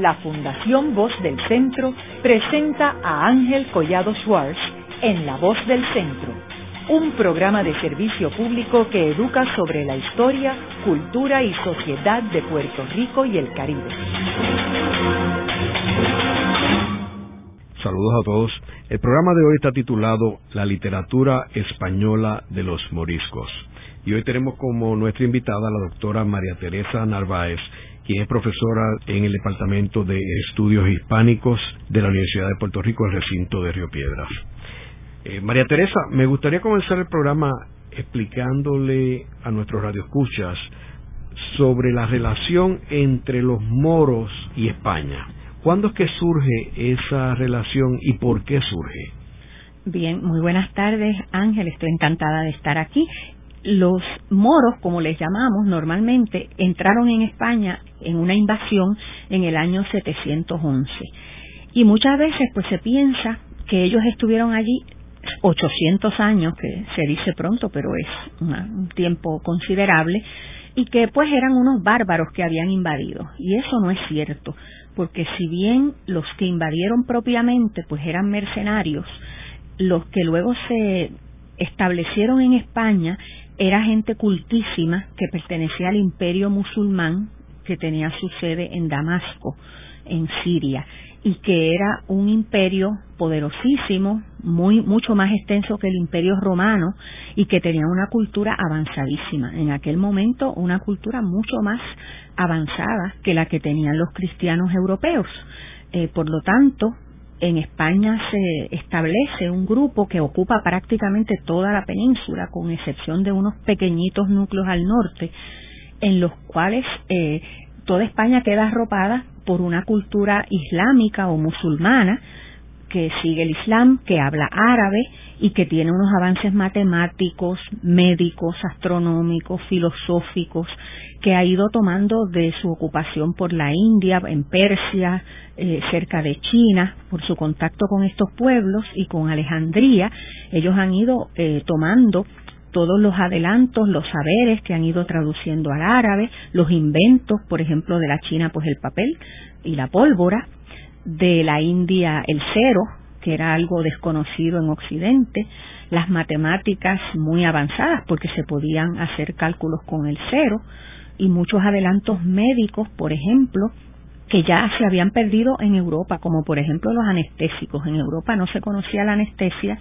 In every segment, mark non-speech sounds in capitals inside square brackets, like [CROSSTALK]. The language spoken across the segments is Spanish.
la Fundación Voz del Centro presenta a Ángel Collado Schwartz en La Voz del Centro, un programa de servicio público que educa sobre la historia, cultura y sociedad de Puerto Rico y el Caribe. Saludos a todos. El programa de hoy está titulado La literatura española de los moriscos. Y hoy tenemos como nuestra invitada a la doctora María Teresa Narváez, quien es profesora en el Departamento de Estudios Hispánicos de la Universidad de Puerto Rico, el recinto de Río Piedras. Eh, María Teresa, me gustaría comenzar el programa explicándole a nuestros radioescuchas sobre la relación entre los moros y España. ¿Cuándo es que surge esa relación y por qué surge? Bien, muy buenas tardes, Ángel. Estoy encantada de estar aquí. Los moros, como les llamamos normalmente, entraron en España en una invasión en el año 711. Y muchas veces pues se piensa que ellos estuvieron allí 800 años, que se dice pronto, pero es un tiempo considerable, y que pues eran unos bárbaros que habían invadido. Y eso no es cierto porque si bien los que invadieron propiamente pues eran mercenarios, los que luego se establecieron en España era gente cultísima que pertenecía al imperio musulmán que tenía su sede en Damasco, en Siria y que era un imperio poderosísimo, muy mucho más extenso que el imperio romano y que tenía una cultura avanzadísima. En aquel momento una cultura mucho más avanzada que la que tenían los cristianos europeos. Eh, por lo tanto, en España se establece un grupo que ocupa prácticamente toda la península, con excepción de unos pequeñitos núcleos al norte, en los cuales eh, toda España queda arropada por una cultura islámica o musulmana que sigue el Islam, que habla árabe y que tiene unos avances matemáticos, médicos, astronómicos, filosóficos, que ha ido tomando de su ocupación por la India, en Persia, eh, cerca de China, por su contacto con estos pueblos y con Alejandría, ellos han ido eh, tomando todos los adelantos, los saberes que han ido traduciendo al árabe, los inventos, por ejemplo, de la China, pues el papel y la pólvora, de la India el cero, que era algo desconocido en Occidente, las matemáticas muy avanzadas porque se podían hacer cálculos con el cero y muchos adelantos médicos, por ejemplo, que ya se habían perdido en Europa, como por ejemplo los anestésicos. En Europa no se conocía la anestesia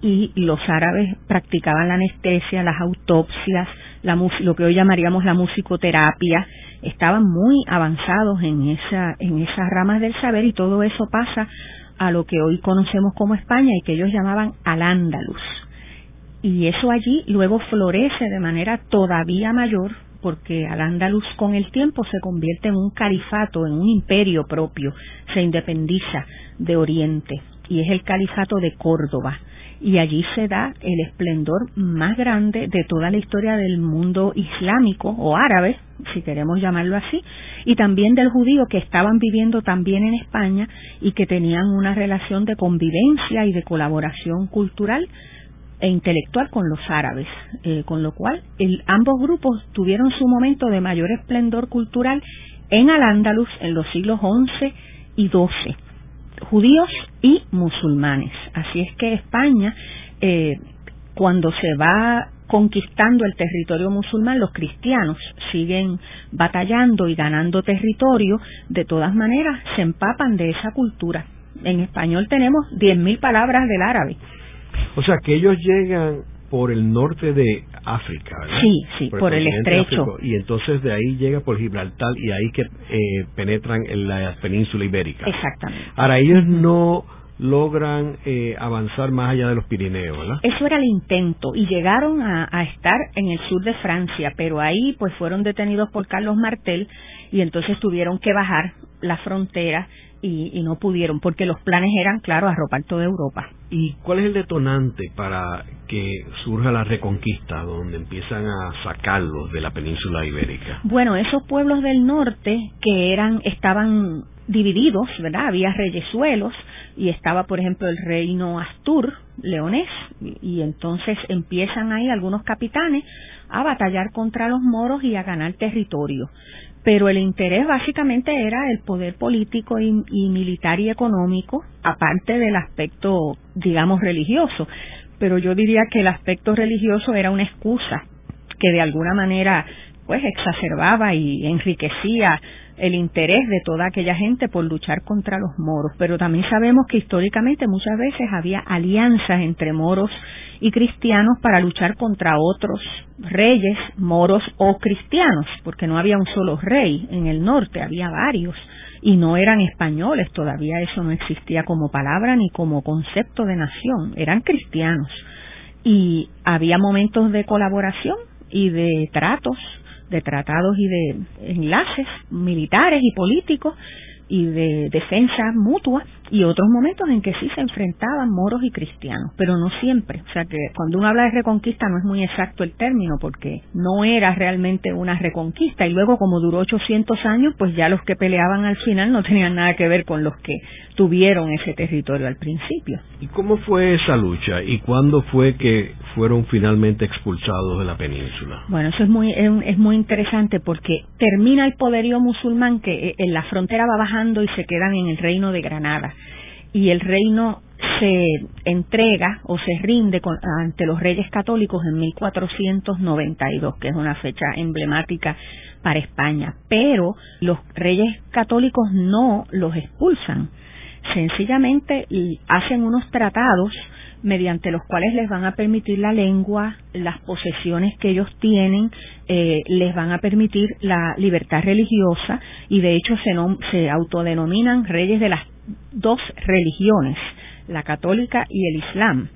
y los árabes practicaban la anestesia, las autopsias, la, lo que hoy llamaríamos la musicoterapia, estaban muy avanzados en, esa, en esas ramas del saber y todo eso pasa a lo que hoy conocemos como España y que ellos llamaban al-Ándalus. Y eso allí luego florece de manera todavía mayor porque al-Ándalus con el tiempo se convierte en un califato, en un imperio propio, se independiza de Oriente y es el califato de Córdoba y allí se da el esplendor más grande de toda la historia del mundo islámico o árabe, si queremos llamarlo así, y también del judío que estaban viviendo también en España y que tenían una relación de convivencia y de colaboración cultural e intelectual con los árabes, eh, con lo cual ambos grupos tuvieron su momento de mayor esplendor cultural en Al-Ándalus en los siglos XI y XII judíos y musulmanes. Así es que España, eh, cuando se va conquistando el territorio musulmán, los cristianos siguen batallando y ganando territorio, de todas maneras se empapan de esa cultura. En español tenemos 10.000 palabras del árabe. O sea, que ellos llegan por el norte de África, ¿verdad? Sí, sí, por, el, estrecho. y entonces de ahí llega por Gibraltar y ahí que eh, penetran en la península ibérica. Exactamente. Ahora, ellos no logran eh, avanzar más allá de los Pirineos, ¿verdad? Eso era el intento y llegaron a, a, estar en el sur de Francia, pero ahí pues fueron detenidos por Carlos Martel y entonces tuvieron que bajar la frontera y, no pudieron, porque los planes eran, claro, arropar toda Europa. ¿Y cuál es el detonante para que surja la reconquista, donde empiezan a sacarlos de la península ibérica? Bueno, esos pueblos del norte que eran, estaban divididos, ¿verdad? Había reyesuelos y estaba, por ejemplo, el reino Astur, leonés, y entonces empiezan ahí algunos capitanes a batallar contra los moros y a ganar territorio. Pero el interés básicamente era el poder político y, militar y económico, aparte del aspecto, digamos, religioso. Pero yo diría que el aspecto religioso era una excusa que de alguna manera pues exacerbaba y enriquecía el interés de toda aquella gente por luchar contra los moros, pero también sabemos que históricamente muchas veces había alianzas entre moros y cristianos para luchar contra otros reyes, moros o cristianos, porque no había un solo rey en el norte, había varios y no eran españoles, todavía eso no existía como palabra ni como concepto de nación, eran cristianos. Y había momentos de colaboración y de tratos de tratados y de enlaces militares y políticos y de defensa mutua y otros momentos en que sí se enfrentaban moros y cristianos, pero no siempre. O sea que cuando uno habla de reconquista no es muy exacto el término porque no era realmente una reconquista y luego como duró 800 años, pues ya los que peleaban al final no tenían nada que ver con los que tuvieron ese territorio al principio. ¿Y cómo fue esa lucha y cuándo fue que fueron finalmente expulsados de la península? Bueno, eso es muy es, muy interesante porque termina el poderío musulmán que eh, en la frontera va bajando y se quedan en el reino de Granada y el reino se entrega o se rinde ante los reyes católicos en 1492, que es una fecha emblemática para España. Pero los reyes católicos no los expulsan, sencillamente hacen unos tratados mediante los cuales les van a permitir la lengua, las posesiones que ellos tienen, eh, les van a permitir la libertad religiosa y de hecho se, se autodenominan reyes de las dos religiones, la católica y el islam.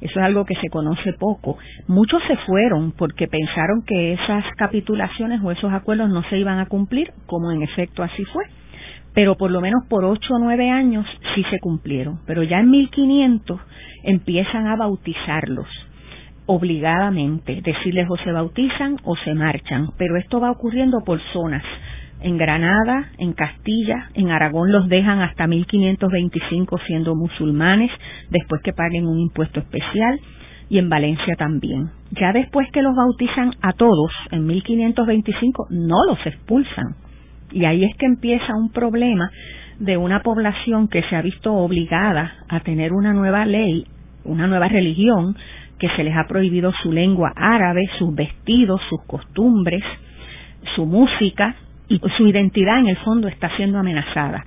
Eso es algo que se conoce poco. Muchos se fueron porque pensaron que esas capitulaciones o esos acuerdos no se iban a cumplir, como en efecto así fue. Pero por lo menos por ocho o nueve años sí se cumplieron. Pero ya en 1500 empiezan a bautizarlos obligadamente, decirles o se bautizan o se marchan, pero esto va ocurriendo por zonas en Granada, en Castilla, en Aragón los dejan hasta 1525 siendo musulmanes, después que paguen un impuesto especial, y en Valencia también. Ya después que los bautizan a todos, en 1525, no los expulsan. Y ahí es que empieza un problema de una población que se ha visto obligada a tener una nueva ley, una nueva religión, que se les ha prohibido su lengua árabe, sus vestidos, sus costumbres, su música, y su identidad en el fondo está siendo amenazada.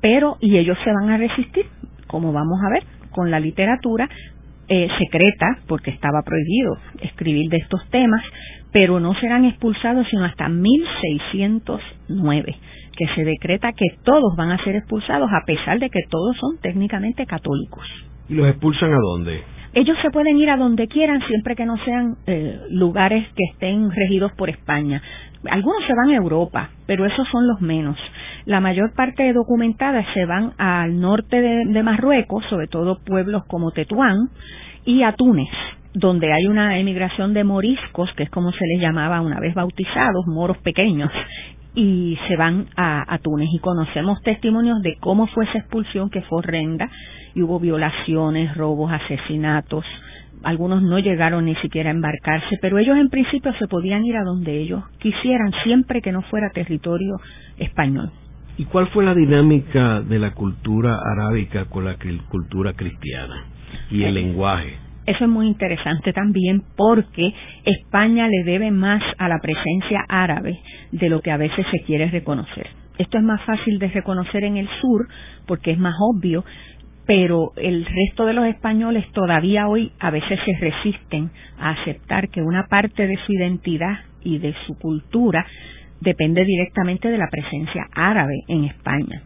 Pero, y ellos se van a resistir, como vamos a ver, con la literatura eh, secreta, porque estaba prohibido escribir de estos temas, pero no serán expulsados sino hasta 1609, que se decreta que todos van a ser expulsados a pesar de que todos son técnicamente católicos. ¿Y los expulsan a dónde? Ellos se pueden ir a donde quieran siempre que no sean eh, lugares que estén regidos por España. Algunos se van a Europa, pero esos son los menos. La mayor parte de documentadas se van al norte de, Marruecos, sobre todo pueblos como Tetuán, y a Túnez, donde hay una emigración de moriscos, que es como se les llamaba una vez bautizados, moros pequeños, y se van a, a, Túnez. Y conocemos testimonios de cómo fue esa expulsión, que fue horrenda, y hubo violaciones, robos, asesinatos, algunos no llegaron ni siquiera a embarcarse, pero ellos en principio se podían ir a donde ellos quisieran, siempre que no fuera territorio español. ¿Y cuál fue la dinámica de la cultura arábica con la cultura cristiana y el eh, lenguaje? Eso es muy interesante también porque España le debe más a la presencia árabe de lo que a veces se quiere reconocer. Esto es más fácil de reconocer en el sur porque es más obvio, pero el resto de los españoles todavía hoy a veces se resisten a aceptar que una parte de su identidad y de su cultura depende directamente de la presencia árabe en España.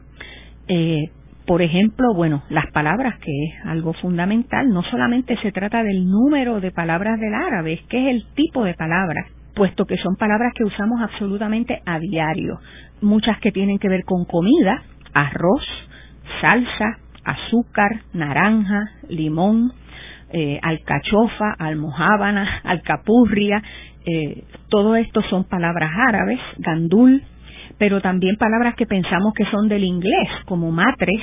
Eh, por ejemplo, bueno, las palabras, que es algo fundamental, no solamente se trata del número de palabras del árabe, es que es el tipo de palabras, puesto que son palabras que usamos absolutamente a diario. Muchas que tienen que ver con comida, arroz, salsa, azúcar, naranja, limón, eh, alcachofa, almohábana, [LAUGHS] alcapurria, eh, todo esto son palabras árabes, gandul, pero también palabras que pensamos que son del inglés, como matres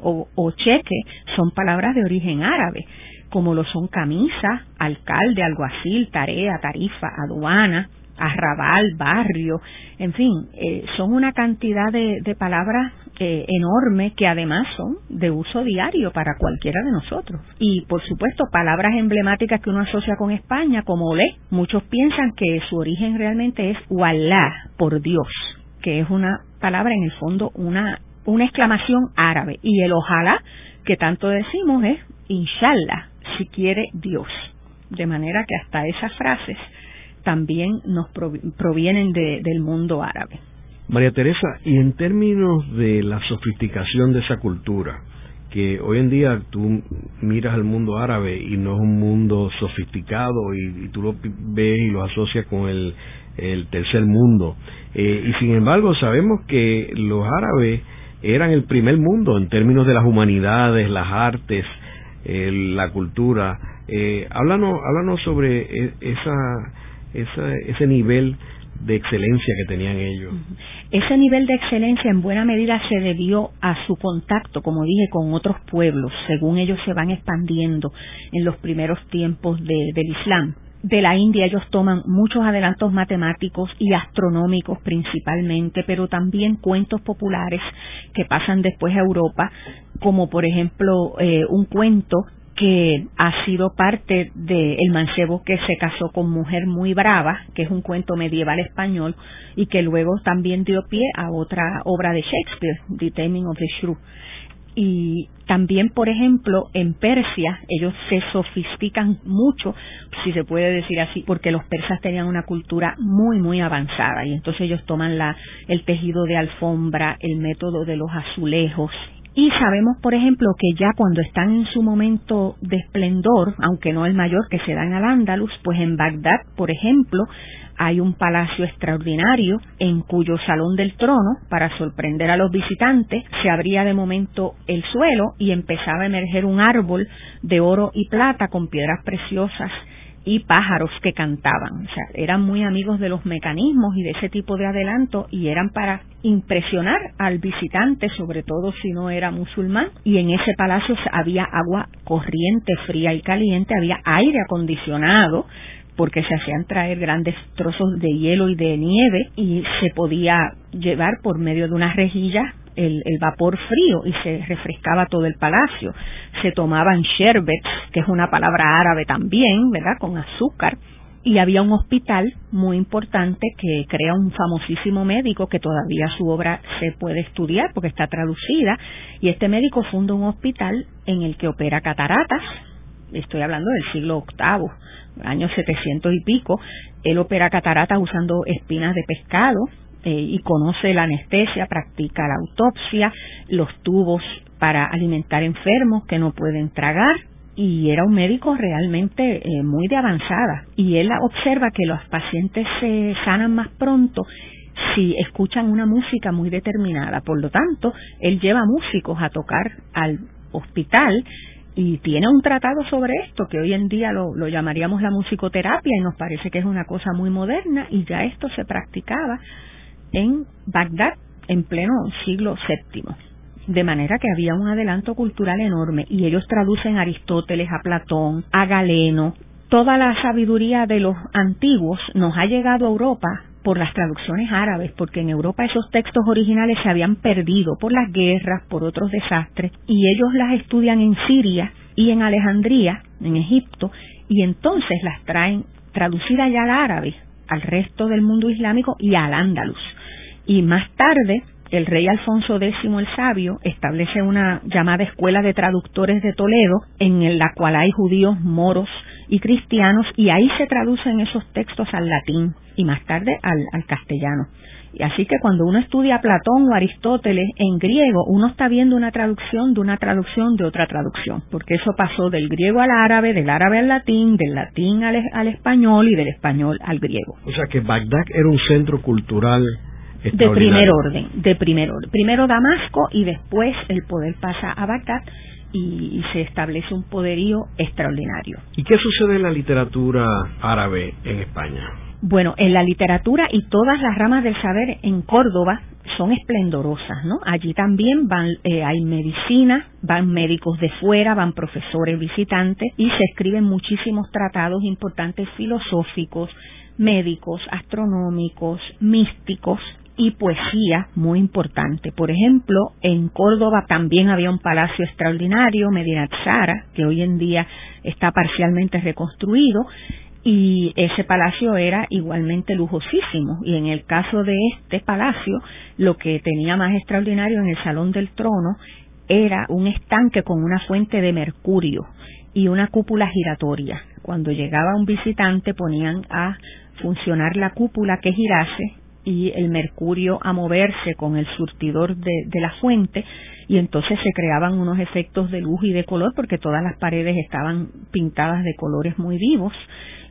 o, o cheque, son palabras de origen árabe. como lo son camisa, alcalde, alguacil, tarea, tarifa, aduana, arrabal, barrio, en fin, eh, son una cantidad de, palabras eh, enormes que además son de uso diario para cualquiera de nosotros. Y por supuesto, palabras emblemáticas que uno asocia con España, como olé. Muchos piensan que su origen realmente es wallah, por Dios, que es una palabra en el fondo, una, una exclamación árabe. Y el ojalá, que tanto decimos, es inshallah, si quiere Dios. De manera que hasta esas frases también nos provienen del mundo árabe. María Teresa, y en términos de la sofisticación de esa cultura, que hoy en día tú miras al mundo árabe y no es un mundo sofisticado y, tú lo ves y lo asocias con el, tercer mundo. Eh, y sin embargo sabemos que los árabes eran el primer mundo en términos de las humanidades, las artes, eh, la cultura. Eh, háblanos, háblanos sobre e, esa ese nivel de excelencia que tenían ellos. Ese nivel de excelencia en buena medida se debió a su contacto, como dije, con otros pueblos, según ellos se van expandiendo en los primeros tiempos del Islam. De la India ellos toman muchos adelantos matemáticos y astronómicos principalmente, pero también cuentos populares que pasan después a Europa, como por ejemplo eh, un cuento que ha sido parte del mancebo que se casó con mujer muy brava, que es un cuento medieval español, y que luego también dio pie a otra obra de Shakespeare, The Taming of the Shrew. Y también, por ejemplo, en Persia ellos se sofistican mucho, si se puede decir así, porque los persas tenían una cultura muy, muy avanzada y entonces ellos toman la, el tejido de alfombra, el método de los azulejos y sabemos, por ejemplo, que ya cuando están en su momento de esplendor, aunque no el mayor que se da en Al-Ándalus, pues en Bagdad, por ejemplo, hay un palacio extraordinario en cuyo salón del trono, para sorprender a los visitantes, se abría de momento el suelo y empezaba a emerger un árbol de oro y plata con piedras preciosas y pájaros que cantaban. O sea, eran muy amigos de los mecanismos y de ese tipo de adelanto y eran para impresionar al visitante, sobre todo si no era musulmán. Y en ese palacio había agua corriente, fría y caliente, había aire acondicionado porque se hacían traer grandes trozos de hielo y de nieve y se podía llevar por medio de unas rejillas el, vapor frío y se refrescaba todo el palacio. Se tomaban sherbets, que es una palabra árabe también, ¿verdad? Con azúcar. Y había un hospital muy importante que crea un famosísimo médico que todavía su obra se puede estudiar porque está traducida. Y este médico funda un hospital en el que opera cataratas. Estoy hablando del siglo VIII, años 700 y pico. Él opera cataratas usando espinas de pescado eh, y conoce la anestesia, practica la autopsia, los tubos para alimentar enfermos que no pueden tragar y era un médico realmente eh, muy de avanzada y él observa que los pacientes se sanan más pronto si escuchan una música muy determinada. Por lo tanto, él lleva músicos a tocar al hospital y tiene un tratado sobre esto que hoy en día lo, lo, llamaríamos la musicoterapia y nos parece que es una cosa muy moderna y ya esto se practicaba en Bagdad en pleno siglo VII. De manera que había un adelanto cultural enorme y ellos traducen a Aristóteles, a Platón, a Galeno. Toda la sabiduría de los antiguos nos ha llegado a Europa por las traducciones árabes, porque en Europa esos textos originales se habían perdido por las guerras, por otros desastres, y ellos las estudian en Siria y en Alejandría, en Egipto, y entonces las traen traducidas ya al árabe, al resto del mundo islámico y al Ándalus. Y más tarde, el rey Alfonso X el Sabio establece una llamada Escuela de Traductores de Toledo, en la cual hay judíos, moros y cristianos, y ahí se traducen esos textos al latín y más tarde al, castellano. Y así que cuando uno estudia Platón o Aristóteles en griego, uno está viendo una traducción de una traducción de otra traducción, porque eso pasó del griego al árabe, del árabe al latín, del latín al, al español y del español al griego. O sea que Bagdad era un centro cultural de primer orden, de primer orden. Primero Damasco y después el poder pasa a Bagdad y, se establece un poderío extraordinario. ¿Y qué sucede en la literatura árabe en España? Bueno, en la literatura y todas las ramas del saber en Córdoba son esplendorosas, ¿no? Allí también van, eh, hay medicina, van médicos de fuera, van profesores visitantes y se escriben muchísimos tratados importantes filosóficos, médicos, astronómicos, místicos y poesía muy importante. Por ejemplo, en Córdoba también había un palacio extraordinario, Medina Zara, que hoy en día está parcialmente reconstruido, y ese palacio era igualmente lujosísimo. Y en el caso de este palacio, lo que tenía más extraordinario en el Salón del Trono era un estanque con una fuente de mercurio y una cúpula giratoria. Cuando llegaba un visitante ponían a funcionar la cúpula que girase y el mercurio a moverse con el surtidor de, la fuente y entonces se creaban unos efectos de luz y de color porque todas las paredes estaban pintadas de colores muy vivos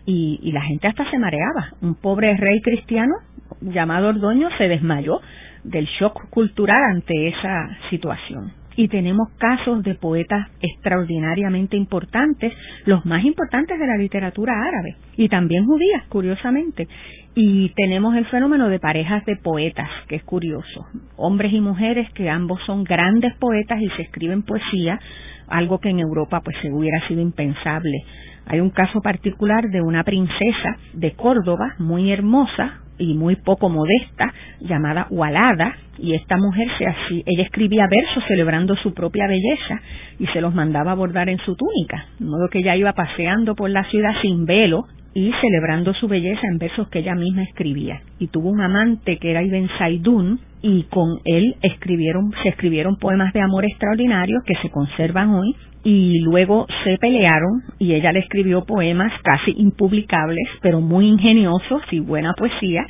y, y la gente hasta se mareaba. Un pobre rey cristiano llamado Ordoño se desmayó del shock cultural ante esa situación y tenemos casos de poetas extraordinariamente importantes, los más importantes de la literatura árabe y también judías, curiosamente. Y tenemos el fenómeno de parejas de poetas, que es curioso, hombres y mujeres que ambos son grandes poetas y se escriben poesía, algo que en Europa pues se hubiera sido impensable. Hay un caso particular de una princesa de Córdoba, muy hermosa, y muy poco modesta llamada Walada y esta mujer se así ella escribía versos celebrando su propia belleza y se los mandaba a bordar en su túnica de modo que ella iba paseando por la ciudad sin velo y celebrando su belleza en versos que ella misma escribía. Y tuvo un amante que era Ibn Saidun y con él escribieron se escribieron poemas de amor extraordinarios que se conservan hoy y luego se pelearon y ella le escribió poemas casi impublicables, pero muy ingeniosos y buena poesía,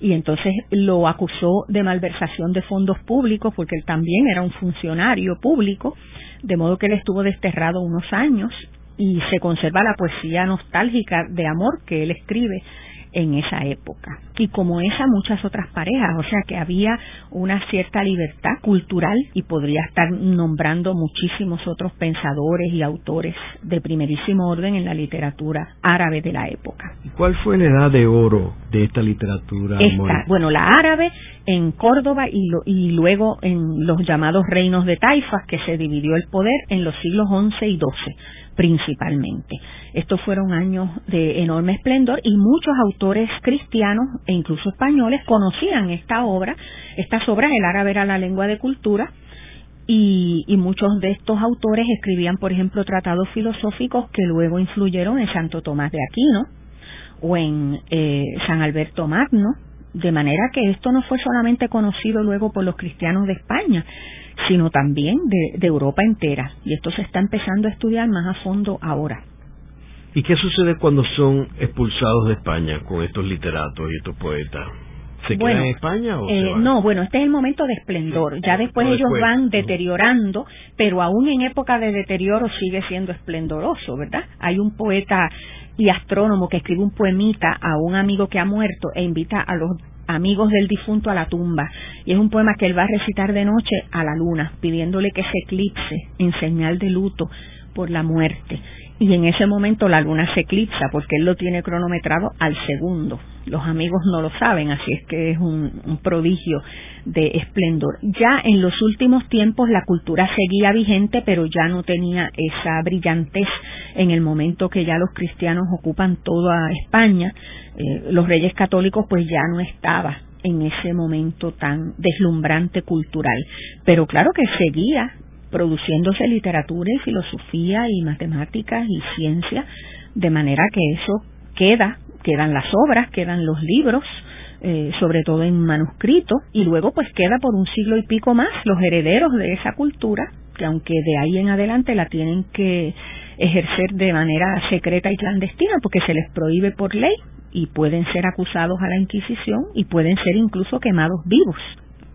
y entonces lo acusó de malversación de fondos públicos porque él también era un funcionario público, de modo que él estuvo desterrado unos años y se conserva la poesía nostálgica de amor que él escribe en esa época. Y como esa, muchas otras parejas, o sea que había una cierta libertad cultural y podría estar nombrando muchísimos otros pensadores y autores de primerísimo orden en la literatura árabe de la época. ¿Y cuál fue la edad de oro de esta literatura? bueno, la árabe en Córdoba y, y luego en los llamados reinos de taifas, que se dividió el poder en los siglos XI y XII principalmente. Estos fueron años de enorme esplendor y muchos autores cristianos e incluso españoles conocían esta obra. Estas obras, el árabe era la lengua de cultura, y, muchos de estos autores escribían, por ejemplo, tratados filosóficos que luego influyeron en Santo Tomás de Aquino o en eh, San Alberto Magno, de manera que esto no fue solamente conocido luego por los cristianos de España, sino también de, Europa entera. Y esto se está empezando a estudiar más a fondo ahora. ¿Y qué sucede cuando son expulsados de España con estos literatos y estos poetas? ¿Se quedan en España o eh, No, bueno, este es el momento de esplendor. Ya después ellos van deteriorando, pero aún en época de deterioro sigue siendo esplendoroso, ¿verdad? Hay un poeta y astrónomo que escribe un poemita a un amigo que ha muerto e invita a los amigos del difunto a la tumba. Y es un poema que él va a recitar de noche a la luna, pidiéndole que se eclipse en señal de luto por la muerte y en ese momento la luna se eclipsa porque él lo tiene cronometrado al segundo. Los amigos no lo saben, así es que es un, prodigio de esplendor. Ya en los últimos tiempos la cultura seguía vigente, pero ya no tenía esa brillantez en el momento que ya los cristianos ocupan toda España. Eh, los reyes católicos pues ya no estaba en ese momento tan deslumbrante cultural. Pero claro que seguía produciéndose literatura y filosofía y matemáticas y ciencia, de manera que eso queda, quedan las obras, quedan los libros, eh, sobre todo en manuscrito, y luego pues queda por un siglo y pico más los herederos de esa cultura, que aunque de ahí en adelante la tienen que ejercer de manera secreta y clandestina, porque se les prohíbe por ley, y pueden ser acusados a la Inquisición y pueden ser incluso quemados vivos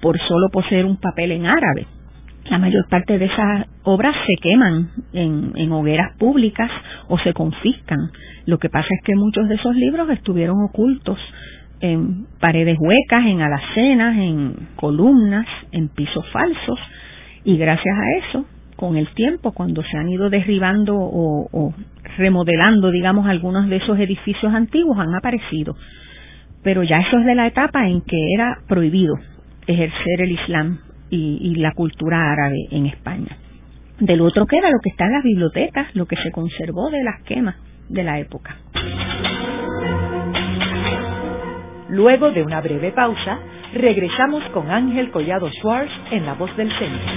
por solo poseer un papel en árabe la mayor parte de esas obras se queman en, hogueras públicas o se confiscan. Lo que pasa es que muchos de esos libros estuvieron ocultos en paredes huecas, en alacenas, en columnas, en pisos falsos, y gracias a eso, con el tiempo, cuando se han ido derribando o, o remodelando, digamos, algunos de esos edificios antiguos, han aparecido. Pero ya eso es de la etapa en que era prohibido ejercer el Islam y, la cultura árabe en España. Del otro queda lo que está en las bibliotecas, lo que se conservó de las quemas de la época. Luego de una breve pausa, regresamos con Ángel Collado Schwartz en La Voz del Centro.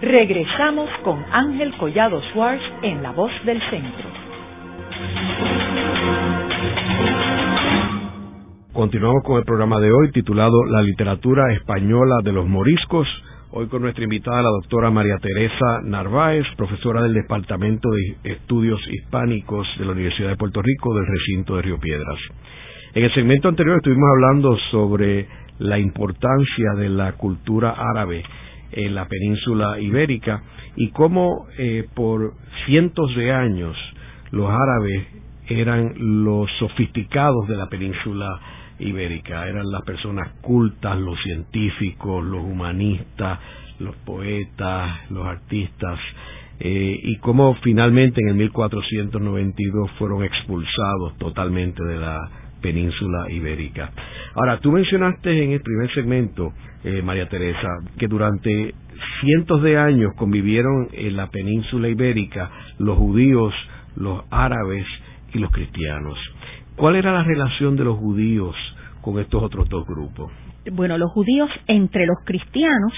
Regresamos con Ángel Collado Schwartz en La Voz del Centro. Continuamos con el programa de hoy titulado La literatura española de los moriscos. Hoy con nuestra invitada la doctora María Teresa Narváez, profesora del Departamento de Estudios Hispánicos de la Universidad de Puerto Rico del recinto de Río Piedras. En el segmento anterior estuvimos hablando sobre la importancia de la cultura árabe en la península ibérica y cómo eh, por cientos de años los árabes eran los sofisticados de la península ibérica. Eran las personas cultas, los científicos, los humanistas, los poetas, los artistas, eh, y cómo finalmente en el 1492 fueron expulsados totalmente de la península ibérica. Ahora, tú mencionaste en el primer segmento, eh, María Teresa, que durante cientos de años convivieron en la península ibérica los judíos, los árabes y los cristianos. ¿Cuál era la relación de los judíos con estos otros dos grupos? Bueno, los judíos entre los cristianos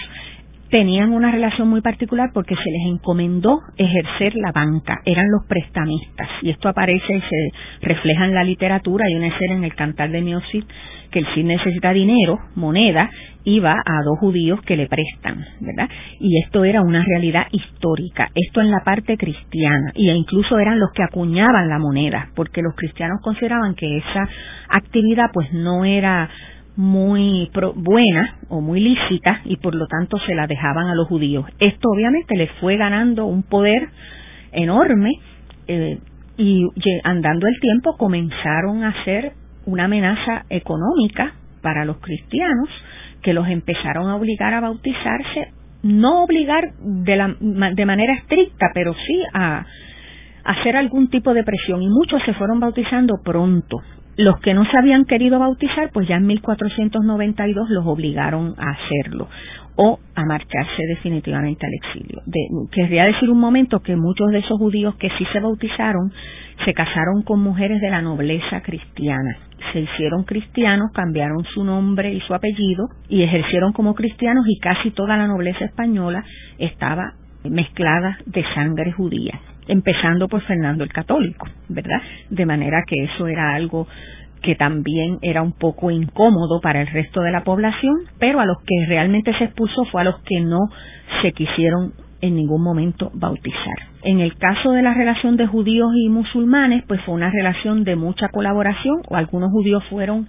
tenían una relación muy particular porque se les encomendó ejercer la banca, eran los prestamistas, y esto aparece y se refleja en la literatura, hay una escena en el Cantar de Neocid que el Cid necesita dinero, moneda, y va a dos judíos que le prestan, ¿verdad? Y esto era una realidad histórica, esto en la parte cristiana, y incluso eran los que acuñaban la moneda, porque los cristianos consideraban que esa actividad pues no era muy buena o muy lícita y por lo tanto se la dejaban a los judíos. Esto obviamente les fue ganando un poder enorme eh, y andando el tiempo comenzaron a ser una amenaza económica para los cristianos que los empezaron a obligar a bautizarse, no obligar de, la, de manera estricta, pero sí a hacer algún tipo de presión y muchos se fueron bautizando pronto. Los que no se habían querido bautizar, pues ya en 1492 los obligaron a hacerlo o a marcharse definitivamente al exilio. querría decir un momento que muchos de esos judíos que sí se bautizaron se casaron con mujeres de la nobleza cristiana. Se hicieron cristianos, cambiaron su nombre y su apellido y ejercieron como cristianos y casi toda la nobleza española estaba mezclada de sangre judía empezando por Fernando el Católico, ¿verdad? De manera que eso era algo que también era un poco incómodo para el resto de la población, pero a los que realmente se expulsó fue a los que no se quisieron en ningún momento bautizar. En el caso de la relación de judíos y musulmanes, pues fue una relación de mucha colaboración, o algunos judíos fueron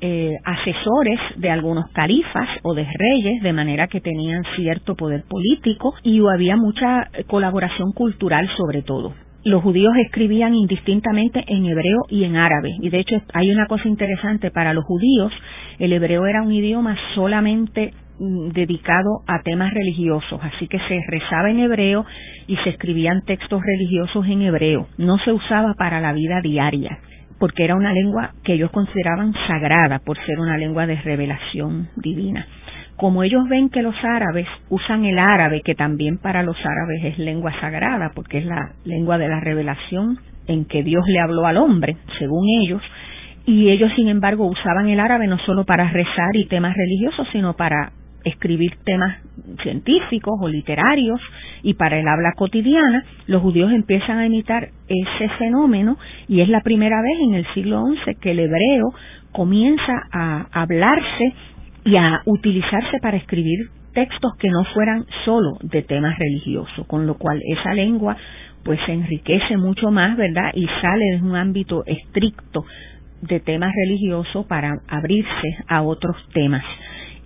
eh, asesores de algunos califas o de reyes, de manera que tenían cierto poder político y había mucha colaboración cultural sobre todo. Los judíos escribían indistintamente en hebreo y en árabe. Y de hecho hay una cosa interesante, para los judíos el hebreo era un idioma solamente mm, dedicado a temas religiosos, así que se rezaba en hebreo y se escribían textos religiosos en hebreo, no se usaba para la vida diaria porque era una lengua que ellos consideraban sagrada por ser una lengua de revelación divina. Como ellos ven que los árabes usan el árabe, que también para los árabes es lengua sagrada, porque es la lengua de la revelación en que Dios le habló al hombre, según ellos, y ellos sin embargo usaban el árabe no solo para rezar y temas religiosos, sino para escribir temas científicos o literarios y para el habla cotidiana, los judíos empiezan a imitar ese fenómeno y es la primera vez en el siglo XI que el hebreo comienza a hablarse y a utilizarse para escribir textos que no fueran solo de temas religiosos, con lo cual esa lengua pues se enriquece mucho más, ¿verdad? Y sale de un ámbito estricto de temas religiosos para abrirse a otros temas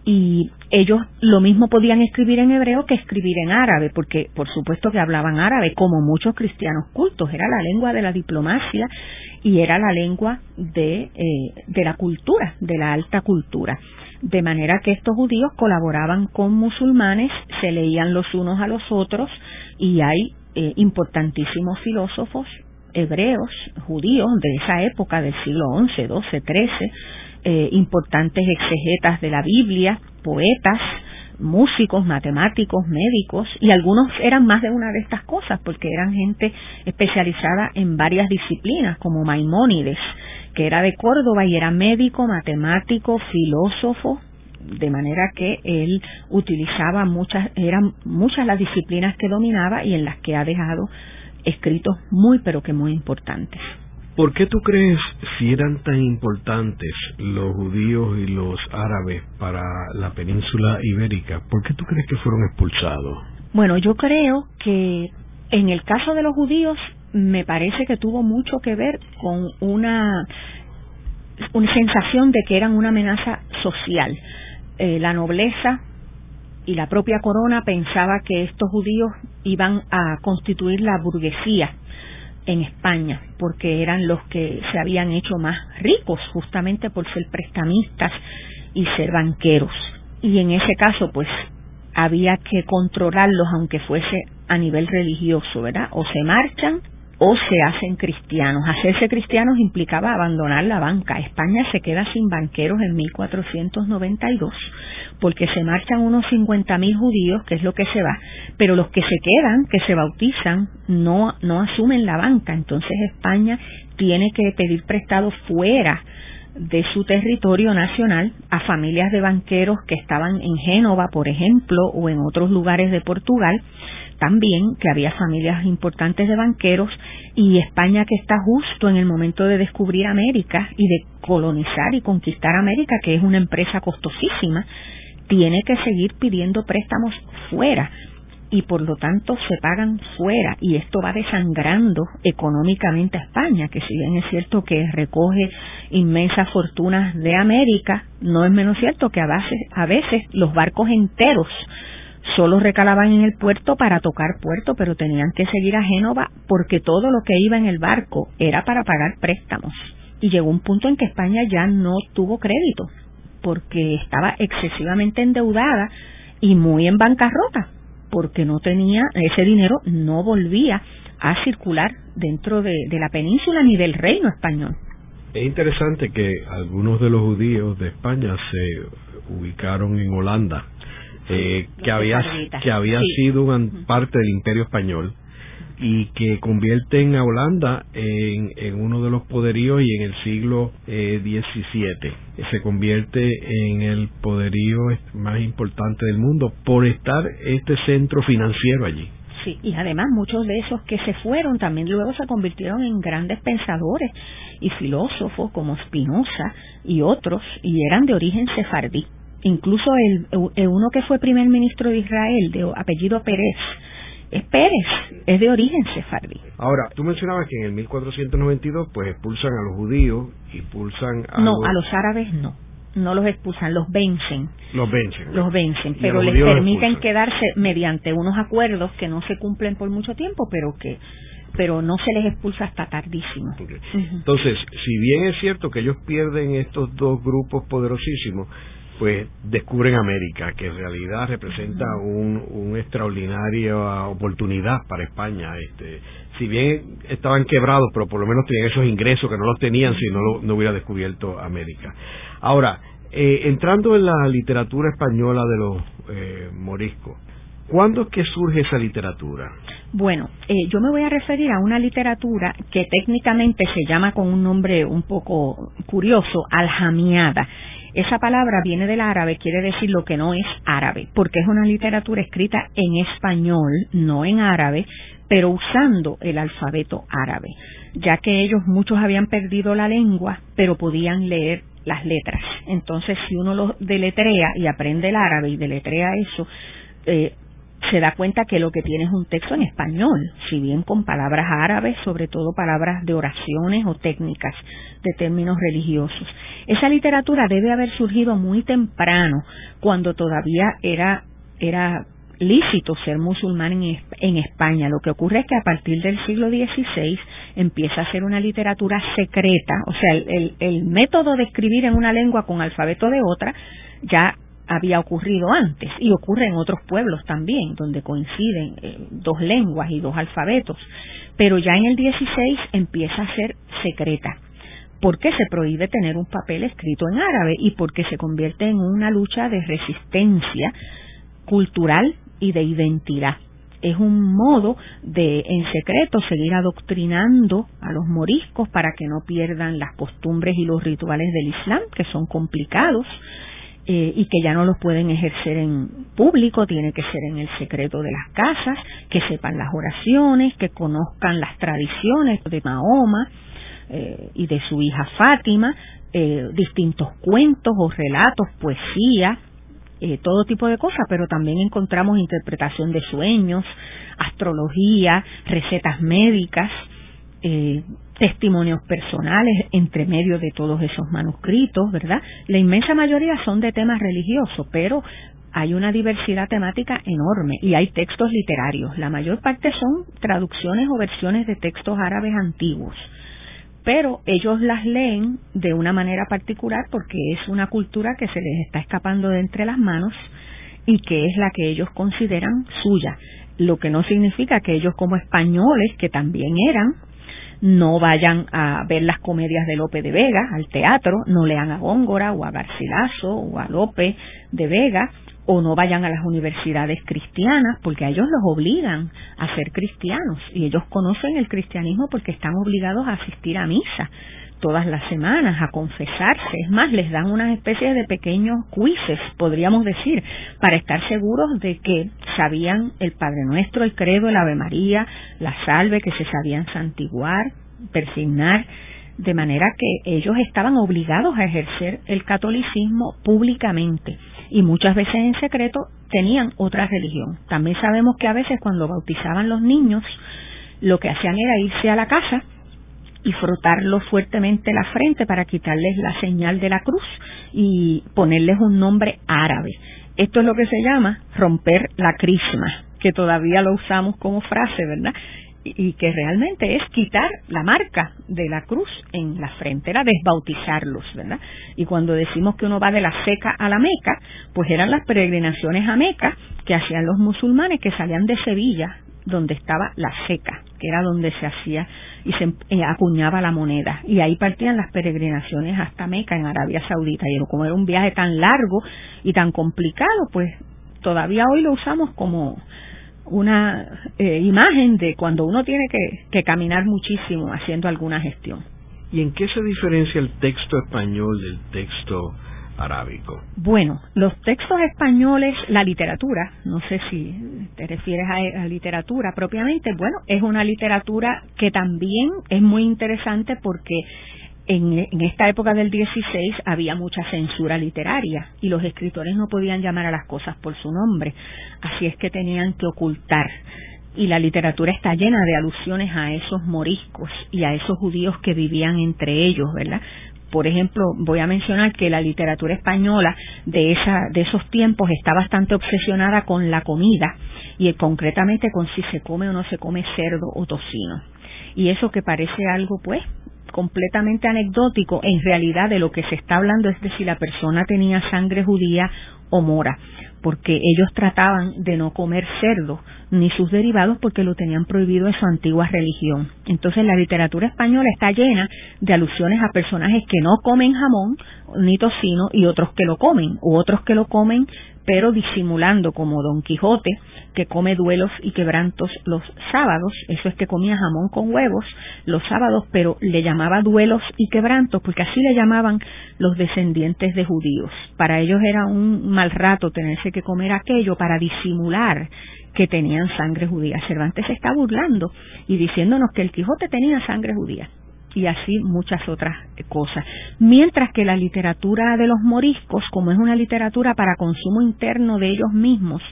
y ellos lo mismo podían escribir en hebreo que escribir en árabe, porque por supuesto que hablaban árabe, como muchos cristianos cultos, era la lengua de la diplomacia y era la lengua de, eh, de la cultura, de la alta cultura. De manera que estos judíos colaboraban con musulmanes, se leían los unos a los otros y hay eh, importantísimos filósofos hebreos, judíos de esa época del siglo XI, XII, XIII, importantes exegetas de la Biblia, poetas, músicos, matemáticos, médicos, y algunos eran más de una de estas cosas, porque eran gente especializada en varias disciplinas, como Maimónides, que era de Córdoba y era médico, matemático, filósofo, de manera que él utilizaba muchas, eran muchas las disciplinas que dominaba y en las que ha dejado escritos muy pero que muy importantes. ¿Por qué tú crees si eran tan importantes los judíos y los árabes para la península ibérica? ¿Por qué tú crees que fueron expulsados? Bueno, yo creo que en el caso de los judíos me parece que tuvo mucho que ver con una, una sensación de que eran una amenaza social. Eh, la nobleza y la propia corona pensaba que estos judíos iban a constituir la burguesía en España, porque eran los que se habían hecho más ricos justamente por ser prestamistas y ser banqueros. Y en ese caso, pues había que controlarlos aunque fuese a nivel religioso, ¿verdad? O se marchan o se hacen cristianos. Hacerse cristianos implicaba abandonar la banca. España se queda sin banqueros en 1492 porque se marchan unos 50.000 judíos, que es lo que se va, pero los que se quedan, que se bautizan, no, no asumen la banca. Entonces España tiene que pedir prestado fuera de su territorio nacional a familias de banqueros que estaban en Génova, por ejemplo, o en otros lugares de Portugal, también que había familias importantes de banqueros y España que está justo en el momento de descubrir América y de colonizar y conquistar América, que es una empresa costosísima, tiene que seguir pidiendo préstamos fuera y por lo tanto se pagan fuera y esto va desangrando económicamente a España, que si bien es cierto que recoge inmensas fortunas de América, no es menos cierto que a veces, a veces los barcos enteros solo recalaban en el puerto para tocar puerto, pero tenían que seguir a Génova porque todo lo que iba en el barco era para pagar préstamos. Y llegó un punto en que España ya no tuvo crédito porque estaba excesivamente endeudada y muy en bancarrota, porque no tenía ese dinero, no volvía a circular dentro de, de la península ni del reino español. Es interesante que algunos de los judíos de España se ubicaron en Holanda eh, que, había, que había sido una parte del imperio español y que convierten a Holanda en, uno de los poderíos y en el siglo XVII eh, se convierte en el poderío más importante del mundo por estar este centro financiero allí. Sí, y además muchos de esos que se fueron también luego se convirtieron en grandes pensadores y filósofos como Spinoza y otros y eran de origen sefardí incluso el, uno que fue primer ministro de Israel, de apellido Pérez, es Pérez, es de origen sefardí. Ahora, tú mencionabas que en el 1492 pues expulsan a los judíos, expulsan a No, a los árabes no. No los expulsan, los vencen. Los vencen. Los vencen, pero les permiten quedarse mediante unos acuerdos que no se cumplen por mucho tiempo, pero que pero no se les expulsa hasta tardísimo. Entonces, si bien es cierto que ellos pierden estos dos grupos poderosísimos, pues descubren América, que en realidad representa un, una extraordinaria oportunidad para España. Este, si bien estaban quebrados, pero por lo menos tenían esos ingresos que no los tenían si no, no hubiera descubierto América. Ahora, eh, entrando en la literatura española de los eh, moriscos, ¿cuándo es que surge esa literatura? Bueno, eh, yo me voy a referir a una literatura que técnicamente se llama con un nombre un poco curioso, aljamiada. Esa palabra viene del árabe, quiere decir lo que no es árabe, porque es una literatura escrita en español, no en árabe, pero usando el alfabeto árabe, ya que ellos muchos habían perdido la lengua, pero podían leer las letras. Entonces, si uno lo deletrea y aprende el árabe y deletrea eso, eh, se da cuenta que lo que tiene es un texto en español, si bien con palabras árabes, sobre todo palabras de oraciones o técnicas de términos religiosos. Esa literatura debe haber surgido muy temprano, cuando todavía era, era lícito ser musulmán en, España. Lo que ocurre es que a partir del siglo XVI empieza a ser una literatura secreta, o sea, el, el método de escribir en una lengua con alfabeto de otra ya había ocurrido antes y ocurre en otros pueblos también, donde coinciden eh, dos lenguas y dos alfabetos. Pero ya en el 16 empieza a ser secreta porque se prohíbe tener un papel escrito en árabe y porque se convierte en una lucha de resistencia cultural y de identidad. Es un modo de, en secreto, seguir adoctrinando a los moriscos para que no pierdan las costumbres y los rituales del Islam, que son complicados, eh, y que ya no los pueden ejercer en público, tiene que ser en el secreto de las casas, que sepan las oraciones, que conozcan las tradiciones de Mahoma, eh, y de su hija Fátima, eh, distintos cuentos o relatos, poesía, eh, todo tipo de cosas, pero también encontramos interpretación de sueños, astrología, recetas médicas, testimonios personales entre medio de todos esos manuscritos, ¿verdad? La inmensa mayoría son de temas religiosos, pero hay una diversidad temática enorme y hay textos literarios. La mayor parte son traducciones o versiones de textos árabes antiguos pero ellos las leen de una manera particular porque es una cultura que se les está escapando de entre las manos y que es la que ellos consideran suya, lo que no significa que ellos como españoles, que también eran, no vayan a ver las comedias de Lope de Vega al teatro, no lean a Góngora o a Garcilaso o a Lope de Vega, o no vayan a las universidades cristianas porque a ellos los obligan a ser cristianos y ellos conocen el cristianismo porque están obligados a asistir a misa todas las semanas, a confesarse. Es más, les dan una especie de pequeños quizzes, podríamos decir, para estar seguros de que sabían el Padre Nuestro, el Credo, el Ave María, la Salve, que se sabían santiguar, persignar, de manera que ellos estaban obligados a ejercer el catolicismo públicamente y muchas veces en secreto tenían otra religión. También sabemos que a veces cuando bautizaban los niños, lo que hacían era irse a la casa y frotarlos fuertemente la frente para quitarles la señal de la cruz y ponerles un nombre árabe. Esto es lo que se llama romper la crisma, que todavía lo usamos como frase, ¿verdad? y que realmente es quitar la marca de la cruz en la frente, era desbautizarlos, ¿verdad? Y cuando decimos que uno va de la seca a la Meca, pues eran las peregrinaciones a Meca que hacían los musulmanes que salían de Sevilla, donde estaba la seca, que era donde se hacía y se eh, acuñaba la moneda. Y ahí partían las peregrinaciones hasta Meca, en Arabia Saudita. Y como era un viaje tan largo y tan complicado, pues todavía hoy lo usamos como una eh, imagen de cuando uno tiene que caminar muchísimo haciendo alguna gestión. ¿Y en qué se diferencia el texto español del texto Bueno, los textos españoles, la literatura, no sé si te refieres a, a, literatura propiamente, bueno, es una literatura que también es muy interesante porque en, esta época del 16 había mucha censura literaria y los escritores no podían llamar a las cosas por su nombre, así es que tenían que ocultar. Y la literatura está llena de alusiones a esos moriscos y a esos judíos que vivían entre ellos, ¿verdad? Por ejemplo, voy a mencionar que la literatura española de, esa, de esos tiempos está bastante obsesionada con la comida y concretamente con si se come o no se come cerdo o tocino. Y eso que parece algo, pues, completamente anecdótico, en realidad de lo que se está hablando es de si la persona tenía sangre judía o mora, porque ellos trataban de no comer cerdo ni sus derivados porque lo tenían prohibido en su antigua religión. Entonces la literatura española está llena de alusiones a personajes que no comen jamón ni tocino y otros que lo comen, u otros que lo comen pero disimulando como Don Quijote, que come duelos y quebrantos los sábados, eso es que comía jamón con huevos los sábados, pero le llamaba duelos y quebrantos, porque así le llamaban los descendientes de judíos. Para ellos era un mal rato tenerse que comer aquello para disimular que tenían sangre judía. Cervantes está burlando y diciéndonos que el Quijote tenía sangre judía y así muchas otras cosas. Mientras que la literatura de los moriscos, como es una literatura para consumo interno de ellos mismos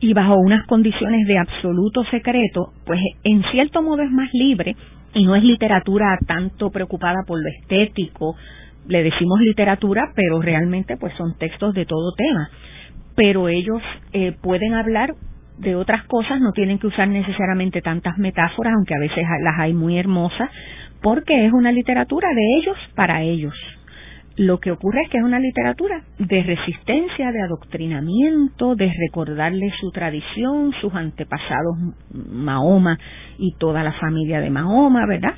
y bajo unas condiciones de absoluto secreto, pues en cierto modo es más libre y no es literatura tanto preocupada por lo estético, le decimos literatura, pero realmente pues son textos de todo tema. Pero ellos eh, pueden hablar de otras cosas, no tienen que usar necesariamente tantas metáforas, aunque a veces las hay muy hermosas, porque es una literatura de ellos para ellos. Lo que ocurre es que es una literatura de resistencia, de adoctrinamiento, de recordarle su tradición, sus antepasados Mahoma y toda la familia de Mahoma, ¿verdad?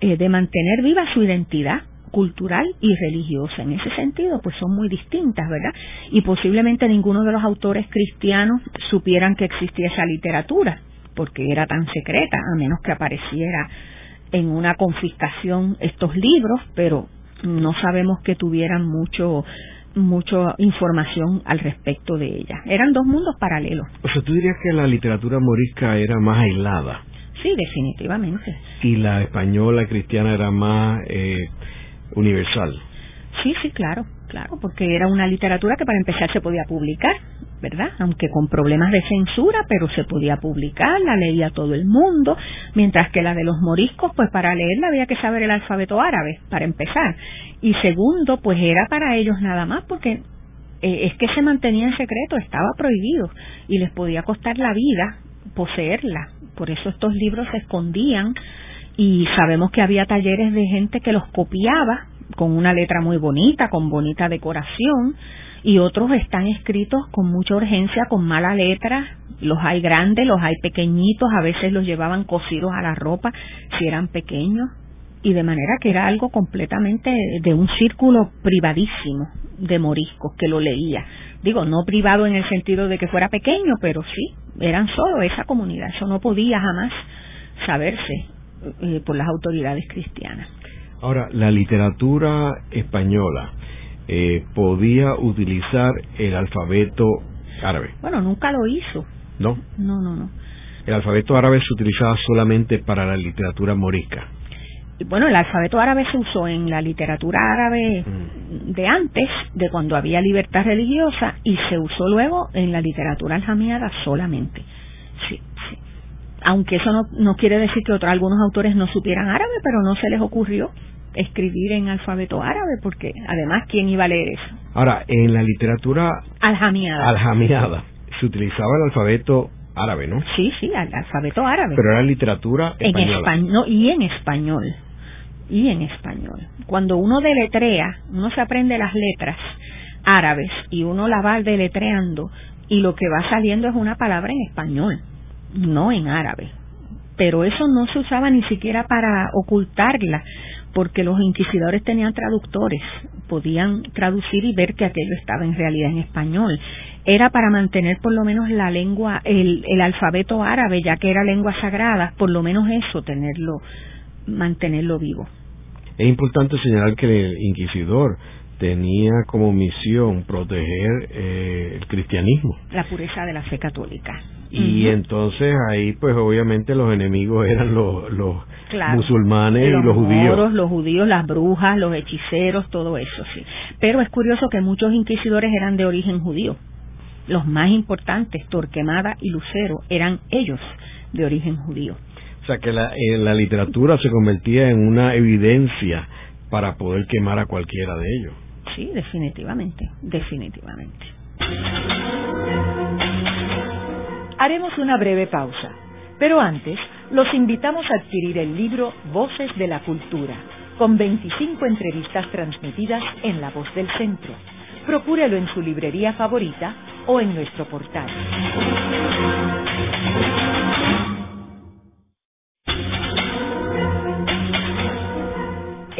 Eh, de mantener viva su identidad cultural y religiosa. En ese sentido, pues son muy distintas, ¿verdad? Y posiblemente ninguno de los autores cristianos supieran que existía esa literatura, porque era tan secreta, a menos que apareciera en una confiscación estos libros, pero no sabemos que tuvieran mucho mucha información al respecto de ella. Eran dos mundos paralelos. O sea, tú dirías que la literatura morisca era más aislada. Sí, definitivamente. Y la española cristiana era más eh, universal. Sí, sí, claro, claro, porque era una literatura que para empezar se podía publicar, ¿verdad? Aunque con problemas de censura, pero se podía publicar, la leía todo el mundo, mientras que la de los moriscos, pues para leerla había que saber el alfabeto árabe, para empezar. Y segundo, pues era para ellos nada más, porque eh, es que se mantenía en secreto, estaba prohibido y les podía costar la vida poseerla. Por eso estos libros se escondían y sabemos que había talleres de gente que los copiaba con una letra muy bonita, con bonita decoración, y otros están escritos con mucha urgencia, con mala letra, los hay grandes, los hay pequeñitos, a veces los llevaban cosidos a la ropa si eran pequeños, y de manera que era algo completamente de un círculo privadísimo de moriscos que lo leía. Digo, no privado en el sentido de que fuera pequeño, pero sí, eran solo esa comunidad, eso no podía jamás saberse eh, por las autoridades cristianas. Ahora, la literatura española eh, podía utilizar el alfabeto árabe. Bueno, nunca lo hizo. ¿No? No, no, no. El alfabeto árabe se utilizaba solamente para la literatura morisca. Bueno, el alfabeto árabe se usó en la literatura árabe mm. de antes, de cuando había libertad religiosa, y se usó luego en la literatura aljamiada solamente. Sí, sí aunque eso no, no quiere decir que otros, algunos autores no supieran árabe, pero no se les ocurrió escribir en alfabeto árabe, porque además, ¿quién iba a leer eso? Ahora, en la literatura aljamiada, aljamiada se utilizaba el alfabeto árabe, ¿no? Sí, sí, el alfabeto árabe. Pero era literatura española. En español, y en español. Y en español. Cuando uno deletrea, uno se aprende las letras árabes y uno la va deletreando y lo que va saliendo es una palabra en español no en árabe. Pero eso no se usaba ni siquiera para ocultarla, porque los inquisidores tenían traductores, podían traducir y ver que aquello estaba en realidad en español. Era para mantener por lo menos la lengua, el, alfabeto árabe, ya que era lengua sagrada, por lo menos eso, tenerlo, mantenerlo vivo. Es importante señalar que el inquisidor tenía como misión proteger eh, el cristianismo. La pureza de la fe católica. Y entonces ahí pues obviamente los enemigos eran los, los musulmanes y los judíos. los judíos, las brujas, los hechiceros, todo eso, sí. Pero es curioso que muchos inquisidores eran de origen judío. Los más importantes, Torquemada y Lucero, eran ellos de origen judío. O sea que la, eh, la literatura se convertía en una evidencia para poder quemar a cualquiera de ellos. Sí, definitivamente, definitivamente. Haremos una breve pausa, pero antes los invitamos a adquirir el libro Voces de la Cultura, con 25 entrevistas transmitidas en La Voz del Centro. Procúrelo en su librería favorita o en nuestro portal.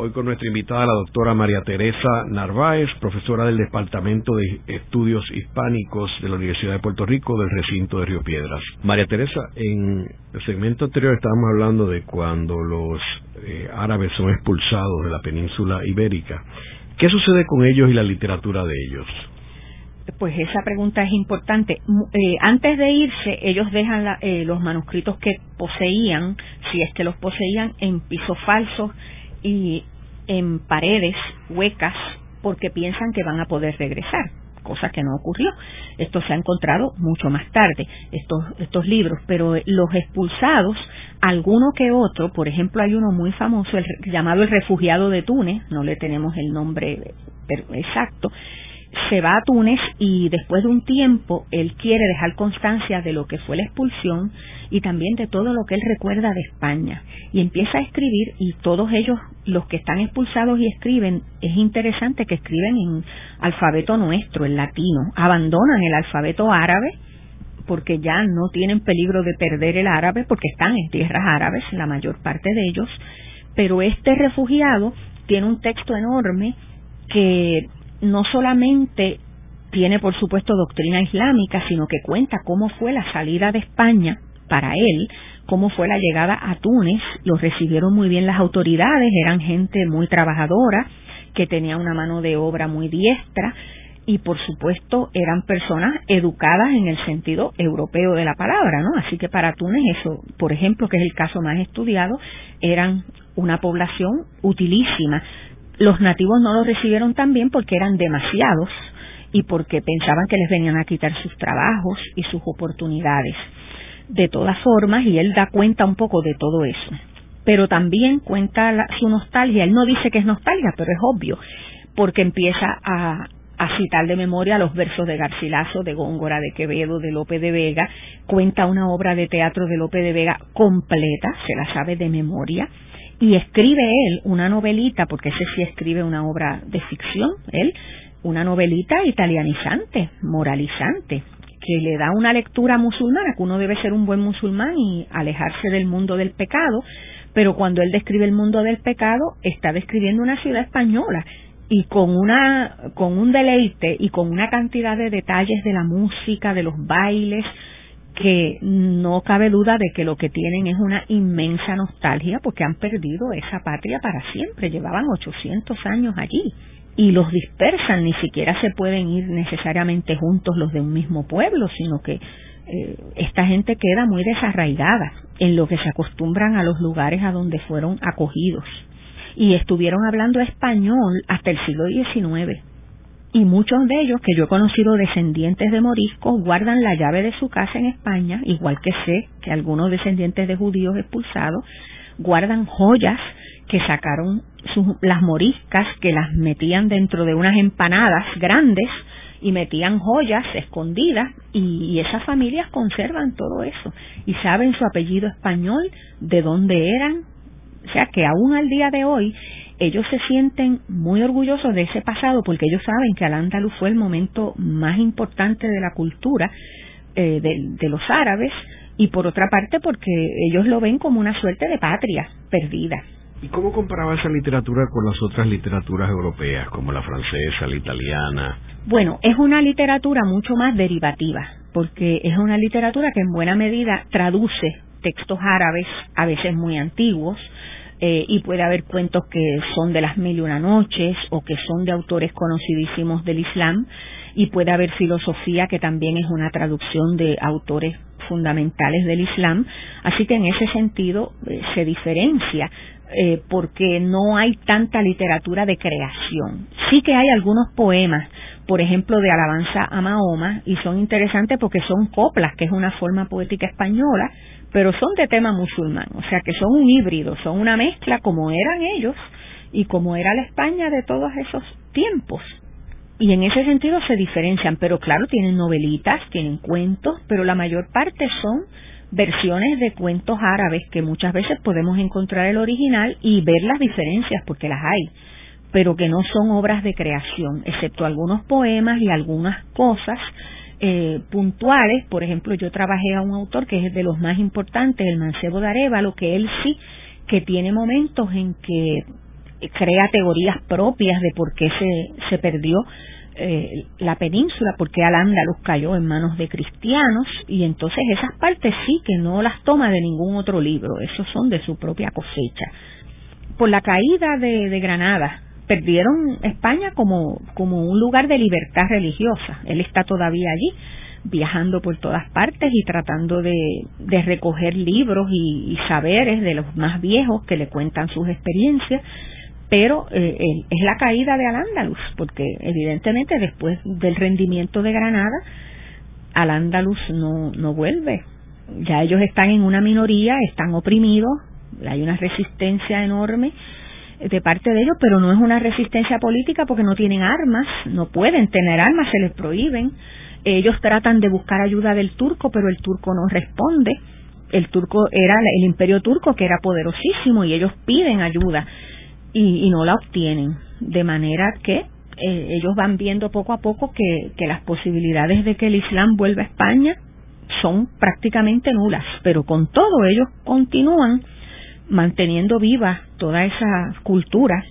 Hoy con nuestra invitada, la doctora María Teresa Narváez, profesora del Departamento de Estudios Hispánicos de la Universidad de Puerto Rico del recinto de Río Piedras. María Teresa, en el segmento anterior estábamos hablando de cuando los eh, árabes son expulsados de la península ibérica. ¿Qué sucede con ellos y la literatura de ellos? Pues esa pregunta es importante. Eh, antes de irse, ellos dejan eh, los manuscritos que poseían, si es que los poseían, en pisos falsos y en paredes huecas porque piensan que van a poder regresar cosa que no ocurrió. Esto se ha encontrado mucho más tarde, estos, estos libros, pero los expulsados, alguno que otro, por ejemplo hay uno muy famoso el, llamado El refugiado de Túnez, no le tenemos el nombre exacto, se va a Túnez y después de un tiempo él quiere dejar constancia de lo que fue la expulsión y también de todo lo que él recuerda de España. Y empieza a escribir y todos ellos, los que están expulsados y escriben, es interesante que escriben en alfabeto nuestro, en latino, abandonan el alfabeto árabe porque ya no tienen peligro de perder el árabe porque están en tierras árabes, la mayor parte de ellos, pero este refugiado tiene un texto enorme que no solamente tiene por supuesto doctrina islámica, sino que cuenta cómo fue la salida de España para él, cómo fue la llegada a Túnez, lo recibieron muy bien las autoridades, eran gente muy trabajadora, que tenía una mano de obra muy diestra y por supuesto eran personas educadas en el sentido europeo de la palabra, ¿no? Así que para Túnez eso, por ejemplo, que es el caso más estudiado, eran una población utilísima. Los nativos no lo recibieron tan bien porque eran demasiados y porque pensaban que les venían a quitar sus trabajos y sus oportunidades. De todas formas, y él da cuenta un poco de todo eso, pero también cuenta su nostalgia. Él no dice que es nostalgia, pero es obvio, porque empieza a, a citar de memoria los versos de Garcilaso, de Góngora, de Quevedo, de Lope de Vega, cuenta una obra de teatro de Lope de Vega completa, se la sabe de memoria, y escribe él una novelita, porque ese sí escribe una obra de ficción, él, una novelita italianizante, moralizante, que le da una lectura musulmana, que uno debe ser un buen musulmán y alejarse del mundo del pecado, pero cuando él describe el mundo del pecado, está describiendo una ciudad española y con una con un deleite y con una cantidad de detalles de la música, de los bailes, que no cabe duda de que lo que tienen es una inmensa nostalgia porque han perdido esa patria para siempre, llevaban 800 años allí y los dispersan, ni siquiera se pueden ir necesariamente juntos los de un mismo pueblo, sino que eh, esta gente queda muy desarraigada en lo que se acostumbran a los lugares a donde fueron acogidos. Y estuvieron hablando español hasta el siglo XIX y muchos de ellos que yo he conocido descendientes de moriscos guardan la llave de su casa en España, igual que sé que algunos descendientes de judíos expulsados guardan joyas que sacaron las moriscas, que las metían dentro de unas empanadas grandes y metían joyas escondidas y, esas familias conservan todo eso. Y saben su apellido español, de dónde eran, o sea que aún al día de hoy ellos se sienten muy orgullosos de ese pasado porque ellos saben que Al-Ándalus fue el momento más importante de la cultura eh, de, los árabes y por otra parte porque ellos lo ven como una suerte de patria perdida. ¿Y cómo comparaba esa literatura con las otras literaturas europeas, como la francesa, la italiana? Bueno, es una literatura mucho más derivativa, porque es una literatura que en buena medida traduce textos árabes, a veces muy antiguos, eh, y puede haber cuentos que son de las mil y una noches o que son de autores conocidísimos del Islam y puede haber filosofía que también es una traducción de autores fundamentales del Islam, así que en ese sentido eh, se diferencia eh, porque no hay tanta literatura de creación. Sí que hay algunos poemas, por ejemplo, de alabanza a Mahoma, y son interesantes porque son coplas, que es una forma poética española, pero son de tema musulmán, o sea que son un híbrido, son una mezcla como eran ellos y como era la España de todos esos tiempos. Y en ese sentido se diferencian, pero claro, tienen novelitas, tienen cuentos, pero la mayor parte son versiones de cuentos árabes que muchas veces podemos encontrar el original y ver las diferencias, porque las hay, pero que no son obras de creación, excepto algunos poemas y algunas cosas eh, puntuales. Por ejemplo, yo trabajé a un autor que es de los más importantes, el Mancebo de lo que él sí que tiene momentos en que crea teorías propias de por qué se, se perdió eh, la península, porque Al-Ándalus cayó en manos de cristianos, y entonces esas partes sí que no las toma de ningún otro libro, esos son de su propia cosecha. Por la caída de Granada, perdieron España como, como un lugar de libertad religiosa. Él está todavía allí, viajando por todas partes y tratando de, de recoger libros y, saberes de los más viejos que le cuentan sus experiencias, pero eh, es la caída de Al-Ándalus, porque evidentemente después del rendimiento de Granada, Al-Ándalus no, no vuelve. Ya ellos están en una minoría, están oprimidos, hay una resistencia enorme de parte de ellos, pero no es una resistencia política porque no tienen armas, no pueden tener armas, se les prohíben. Ellos tratan de buscar ayuda del turco, pero el turco no responde. El turco era el imperio turco que era poderosísimo y ellos piden ayuda y, no la obtienen. De manera que eh, ellos van viendo poco a poco que, que las posibilidades de que el Islam vuelva a España son prácticamente nulas, pero con todo ellos continúan manteniendo viva toda esa cultura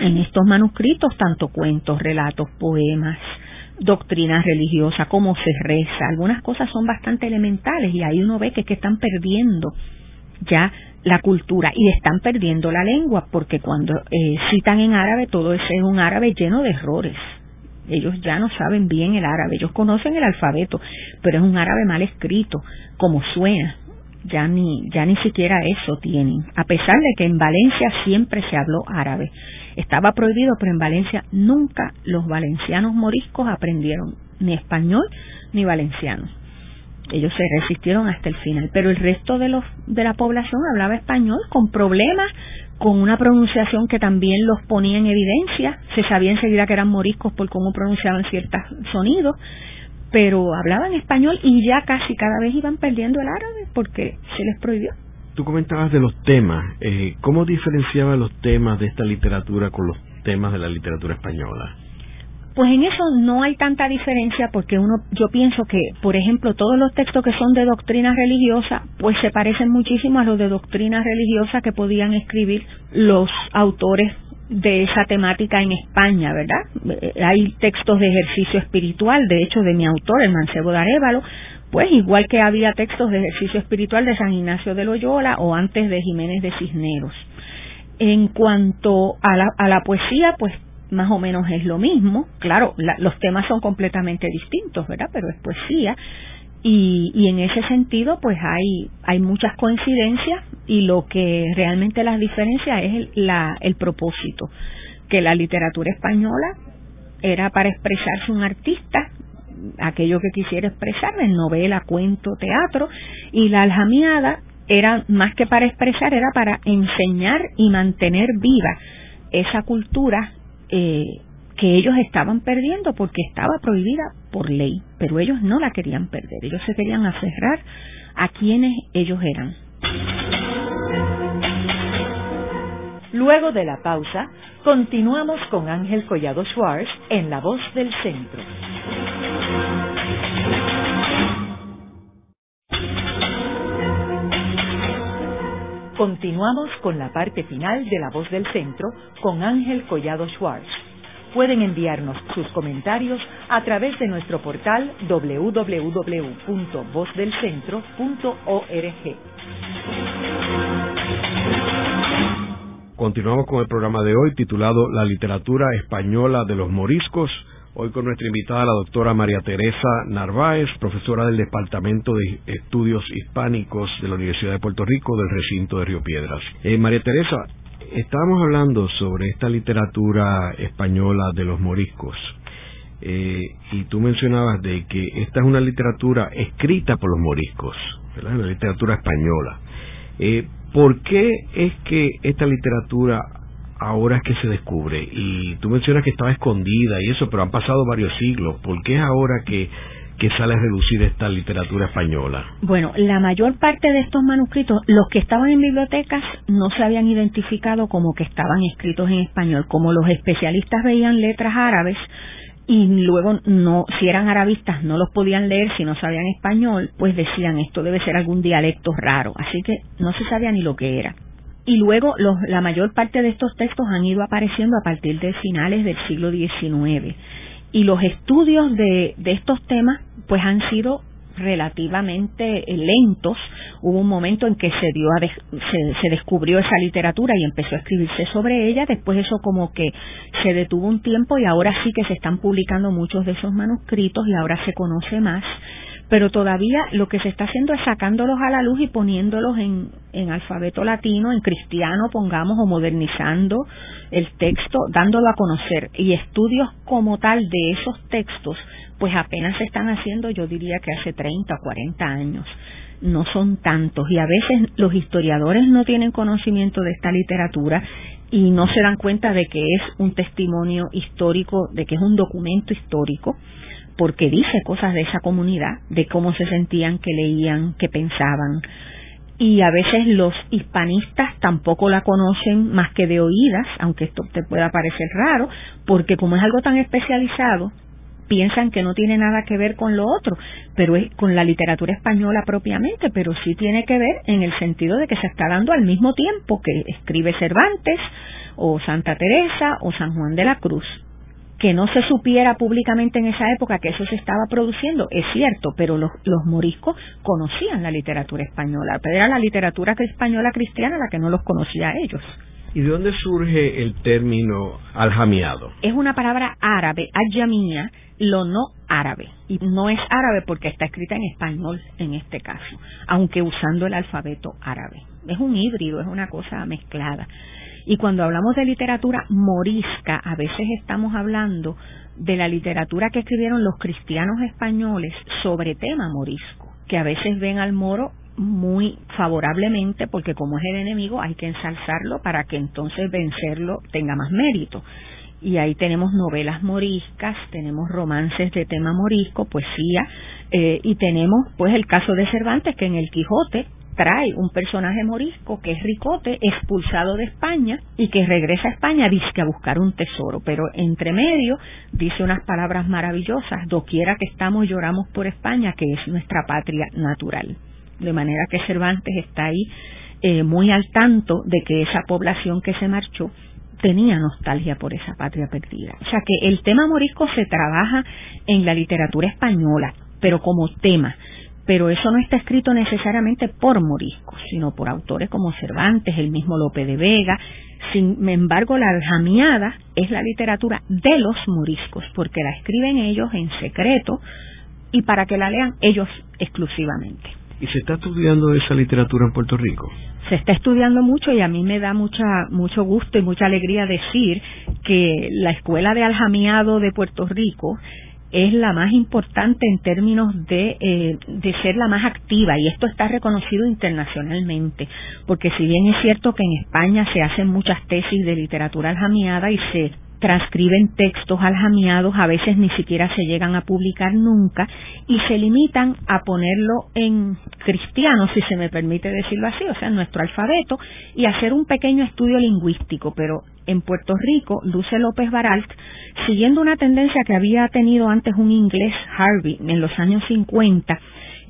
en estos manuscritos, tanto cuentos, relatos, poemas, doctrinas religiosas, cómo se reza. Algunas cosas son bastante elementales y ahí uno ve que, que están perdiendo ya la cultura y están perdiendo la lengua porque cuando eh, citan en árabe todo es un árabe lleno de errores. Ellos ya no saben bien el árabe, ellos conocen el alfabeto, pero es un árabe mal escrito, como suena. Ya ni, ya ni siquiera eso tienen, a pesar de que en Valencia siempre se habló árabe. Estaba prohibido, pero en Valencia nunca los valencianos moriscos aprendieron ni español ni valenciano. Ellos se resistieron hasta el final, pero el resto de los de la población hablaba español con problemas, con una pronunciación que también los ponía en evidencia, se sabía enseguida que eran moriscos por cómo pronunciaban ciertos sonidos, pero hablaban español y ya casi cada vez iban perdiendo el árabe porque se les prohibió. Tú comentabas de los temas, eh, ¿cómo diferenciaba los temas de esta literatura con los temas de la literatura española? Pues en eso no hay tanta diferencia porque uno, yo pienso que, por ejemplo, todos los textos que son de doctrina religiosa, pues se parecen muchísimo a los de doctrina religiosa que podían escribir los autores de esa temática en España, ¿verdad? Eh, hay textos de ejercicio espiritual, de hecho, de mi autor, el Mancebo de Arevalo, pues igual que había textos de ejercicio espiritual de San Ignacio de Loyola o antes de Jiménez de Cisneros. En cuanto a la, a la poesía, pues más o menos es lo mismo. Claro, los temas son completamente distintos, ¿verdad? Pero es poesía. Y, y en ese sentido, pues hay, hay muchas coincidencias y lo que realmente las diferencia es el, la, el propósito, que la literatura española era para expresarse un artista, aquello que quisiera expresar, en novela, cuento, teatro, y la aljamiada era más que para expresar, era para enseñar y mantener viva esa cultura eh, que ellos estaban perdiendo porque estaba prohibida por ley, pero ellos no la querían perder, ellos se querían aferrar a quienes ellos eran. Luego de la pausa, continuamos con Ángel Collado Schwartz en La Voz del Centro. Continuamos con la parte final de La Voz del Centro con Ángel Collado Schwartz. Pueden enviarnos sus comentarios a través de nuestro portal www.vozdelcentro.org. Continuamos con el programa de hoy titulado La literatura española de los moriscos Hoy con nuestra invitada, la doctora María Teresa Narváez, profesora del Departamento de Estudios Hispánicos de la Universidad de Puerto Rico del recinto de Río Piedras. Eh, María Teresa, estábamos hablando sobre esta literatura española de los moriscos. Eh, y tú mencionabas de que esta es una literatura escrita por los moriscos, ¿verdad? la literatura española. Eh, ¿Por qué es que esta literatura ahora es que se descubre. Y tú mencionas que estaba escondida y eso, pero han pasado varios siglos. ¿Por qué es ahora que, que sale a reducir esta literatura española? Bueno, la mayor parte de estos manuscritos, los que estaban en bibliotecas, no se habían identificado como que estaban escritos en español. Como los especialistas veían letras árabes, y luego no si eran arabistas no los podían leer si no sabían español pues decían esto debe ser algún dialecto raro así que no se sabía ni lo que era y luego los, la mayor parte de estos textos han ido apareciendo a partir de finales del siglo XIX. Y los estudios de, de estos temas pues han sido relativamente lentos. Hubo un momento en que se, dio se, se, descubrió esa literatura y empezó a escribirse sobre ella. Después eso como que se detuvo un tiempo y ahora sí que se están publicando muchos de esos manuscritos y ahora se conoce más pero todavía lo que se está haciendo es sacándolos a la luz y poniéndolos en, en alfabeto latino, en cristiano, pongamos, o modernizando el texto, dándolo a conocer. Y estudios como tal de esos textos, pues apenas se están haciendo, yo diría que hace 30 o 40 años. No son tantos. Y a veces los historiadores no tienen conocimiento de esta literatura y no se dan cuenta de que es un testimonio histórico, de que es un documento histórico, porque dice cosas de esa comunidad, de cómo se sentían, que leían, que pensaban. Y a veces los hispanistas tampoco la conocen más que de oídas, aunque esto te pueda parecer raro, porque como es algo tan especializado, piensan que no tiene nada que ver con lo otro, pero es con la literatura española propiamente, pero sí tiene que ver en el sentido de que se está dando al mismo tiempo que escribe Cervantes o Santa Teresa o San Juan de la Cruz. Que no se supiera públicamente en esa época que eso se estaba produciendo, es cierto, pero los, los moriscos conocían la literatura española, pero era la literatura española cristiana la que no los conocía a ellos. ¿Y de dónde surge el término aljamiado? Es una palabra árabe, ajamía, lo no árabe. Y no es árabe porque está escrita en español en este caso, aunque usando el alfabeto árabe. Es un híbrido, es una cosa mezclada. Y cuando hablamos de literatura morisca, a veces estamos hablando de la literatura que escribieron los cristianos españoles sobre tema morisco, que a veces ven al moro muy favorablemente porque como es el enemigo hay que ensalzarlo para que entonces vencerlo tenga más mérito. Y ahí tenemos novelas moriscas, tenemos romances de tema morisco, poesía, eh, y tenemos pues el caso de Cervantes que en el Quijote trae un personaje morisco que es Ricote, expulsado de España y que regresa a España dice a buscar un tesoro, pero entre medio dice unas palabras maravillosas, doquiera que estamos lloramos por España, que es nuestra patria natural. De manera que Cervantes está ahí eh, muy al tanto de que esa población que se marchó tenía nostalgia por esa patria perdida. O sea que el tema morisco se trabaja en la literatura española, pero como tema. Pero eso no está escrito necesariamente por moriscos, sino por autores como Cervantes, el mismo Lope de Vega. Sin embargo, la aljamiada es la literatura de los moriscos, porque la escriben ellos en secreto y para que la lean ellos exclusivamente. ¿Y se está estudiando esa literatura en Puerto Rico? Se está estudiando mucho y a mí me da mucha, mucho gusto y mucha alegría decir que la Escuela de Aljamiado de Puerto Rico es la más importante en términos de, eh, de ser la más activa y esto está reconocido internacionalmente porque si bien es cierto que en España se hacen muchas tesis de literatura aljamiada y se transcriben textos aljamiados, a veces ni siquiera se llegan a publicar nunca y se limitan a ponerlo en cristiano, si se me permite decirlo así, o sea, en nuestro alfabeto, y hacer un pequeño estudio lingüístico. Pero en Puerto Rico, Luce López Baralt, siguiendo una tendencia que había tenido antes un inglés, Harvey, en los años 50,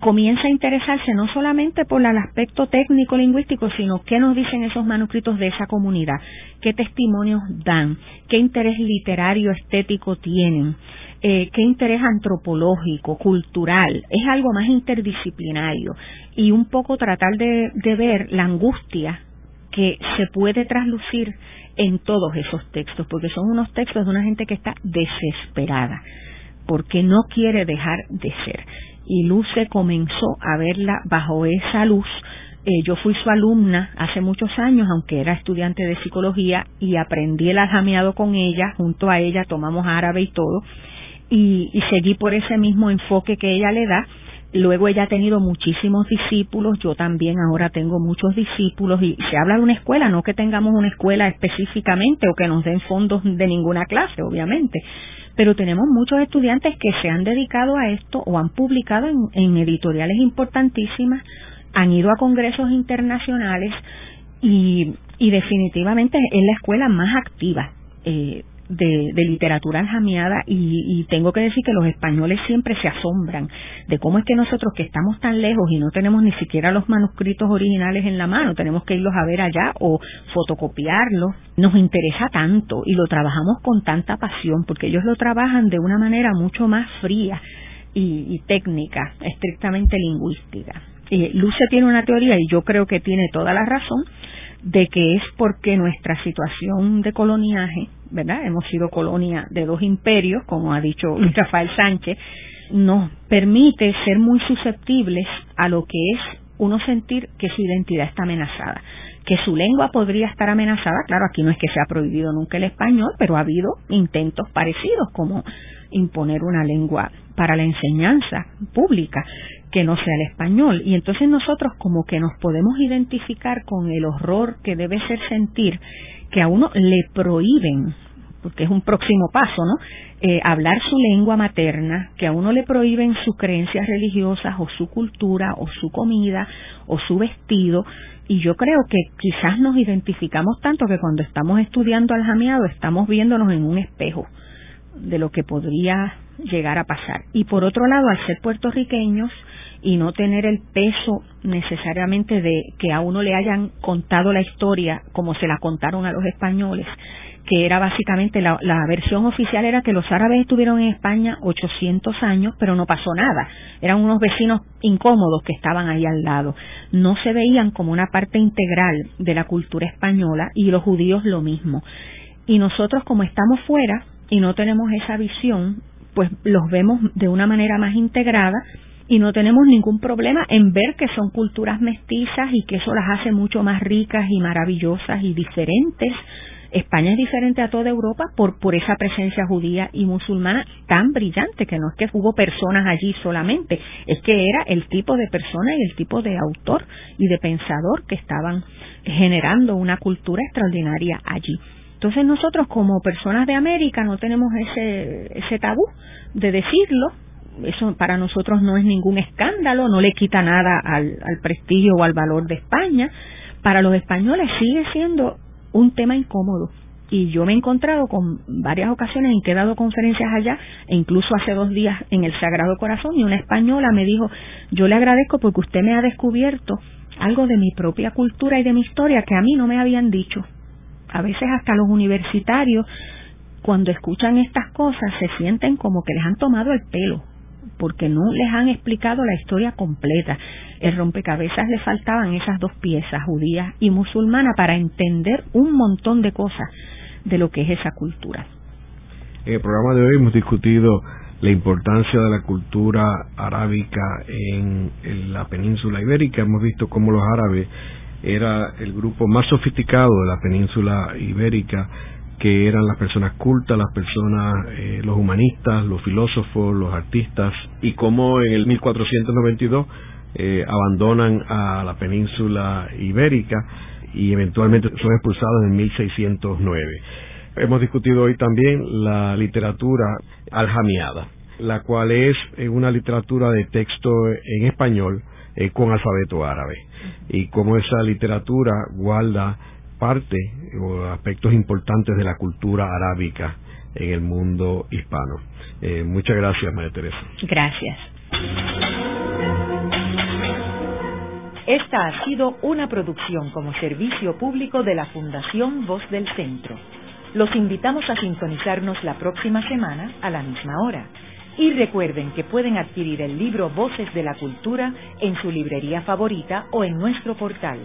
comienza a interesarse no solamente por el aspecto técnico lingüístico, sino qué nos dicen esos manuscritos de esa comunidad, qué testimonios dan, qué interés literario estético tienen, eh, qué interés antropológico, cultural, es algo más interdisciplinario. Y un poco tratar de, de ver la angustia que se puede traslucir en todos esos textos, porque son unos textos de una gente que está desesperada, porque no quiere dejar de ser y Luce comenzó a verla bajo esa luz. Eh, yo fui su alumna hace muchos años, aunque era estudiante de psicología, y aprendí el aljameado con ella, junto a ella tomamos árabe y todo, y, y seguí por ese mismo enfoque que ella le da. Luego ella ha tenido muchísimos discípulos, yo también ahora tengo muchos discípulos y se habla de una escuela, no que tengamos una escuela específicamente o que nos den fondos de ninguna clase, obviamente, pero tenemos muchos estudiantes que se han dedicado a esto o han publicado en, editoriales importantísimas, han ido a congresos internacionales y, definitivamente es la escuela más activa. Eh, de, literatura aljamiada y, y, tengo que decir que los españoles siempre se asombran de cómo es que nosotros que estamos tan lejos y no tenemos ni siquiera los manuscritos originales en la mano, tenemos que irlos a ver allá o fotocopiarlos, nos interesa tanto y lo trabajamos con tanta pasión porque ellos lo trabajan de una manera mucho más fría y, y técnica, estrictamente lingüística. Eh, Luce tiene una teoría y yo creo que tiene toda la razón de que es porque nuestra situación de coloniaje, ¿verdad? Hemos sido colonia de dos imperios, como ha dicho [LAUGHS] Rafael Sánchez, nos permite ser muy susceptibles a lo que es uno sentir que su identidad está amenazada que su lengua podría estar amenazada. Claro, aquí no es que se ha prohibido nunca el español, pero ha habido intentos parecidos, como imponer una lengua para la enseñanza pública que no sea el español. Y entonces nosotros como que nos podemos identificar con el horror que debe ser sentir que a uno le prohíben, porque es un próximo paso, ¿no? Eh, hablar su lengua materna, que a uno le prohíben sus creencias religiosas o su cultura o su comida o su vestido. Y yo creo que quizás nos identificamos tanto que cuando estamos estudiando al jameado estamos viéndonos en un espejo de lo que podría llegar a pasar. Y por otro lado, al ser puertorriqueños y no tener el peso necesariamente de que a uno le hayan contado la historia como se la contaron a los españoles, que era básicamente la, versión oficial era que los árabes estuvieron en España 800 años, pero no pasó nada. Eran unos vecinos incómodos que estaban ahí al lado. No se veían como una parte integral de la cultura española y los judíos lo mismo. Y nosotros como estamos fuera y no tenemos esa visión, pues los vemos de una manera más integrada y no tenemos ningún problema en ver que son culturas mestizas y que eso las hace mucho más ricas y maravillosas y diferentes España es diferente a toda Europa por, por esa presencia judía y musulmana tan brillante, que no es que hubo personas allí solamente, es que era el tipo de persona y el tipo de autor y de pensador que estaban generando una cultura extraordinaria allí. Entonces nosotros como personas de América no tenemos ese, ese tabú de decirlo, eso para nosotros no es ningún escándalo, no le quita nada al, al prestigio o al valor de España. Para los españoles sigue siendo un tema incómodo. Y yo me he encontrado con varias ocasiones en que he dado conferencias allá, e incluso hace dos días en el Sagrado Corazón, y una española me dijo, yo le agradezco porque usted me ha descubierto algo de mi propia cultura y de mi historia que a mí no me habían dicho. A veces hasta los universitarios, cuando escuchan estas cosas, se sienten como que les han tomado el pelo, porque no les han explicado la historia completa. El rompecabezas le faltaban esas dos piezas, judía y musulmana, para entender un montón de cosas de lo que es esa cultura. En el programa de hoy hemos discutido la importancia de la cultura arábica en, la península ibérica. Hemos visto cómo los árabes era el grupo más sofisticado de la península ibérica que eran las personas cultas, las personas, eh, los humanistas, los filósofos, los artistas, y cómo en el 1492 eh, abandonan a la península ibérica y eventualmente son expulsados en 1609. Hemos discutido hoy también la literatura aljamiada, la cual es eh, una literatura de texto en español con alfabeto árabe, y cómo esa literatura guarda parte o aspectos importantes de la cultura arábica en el mundo hispano. Eh, muchas gracias, María Teresa. Gracias. Esta ha sido una producción como servicio público de la Fundación Voz del Centro. Los invitamos a sintonizarnos la próxima semana a la misma hora. Y recuerden que pueden adquirir el libro Voces de la Cultura en su librería favorita o en nuestro portal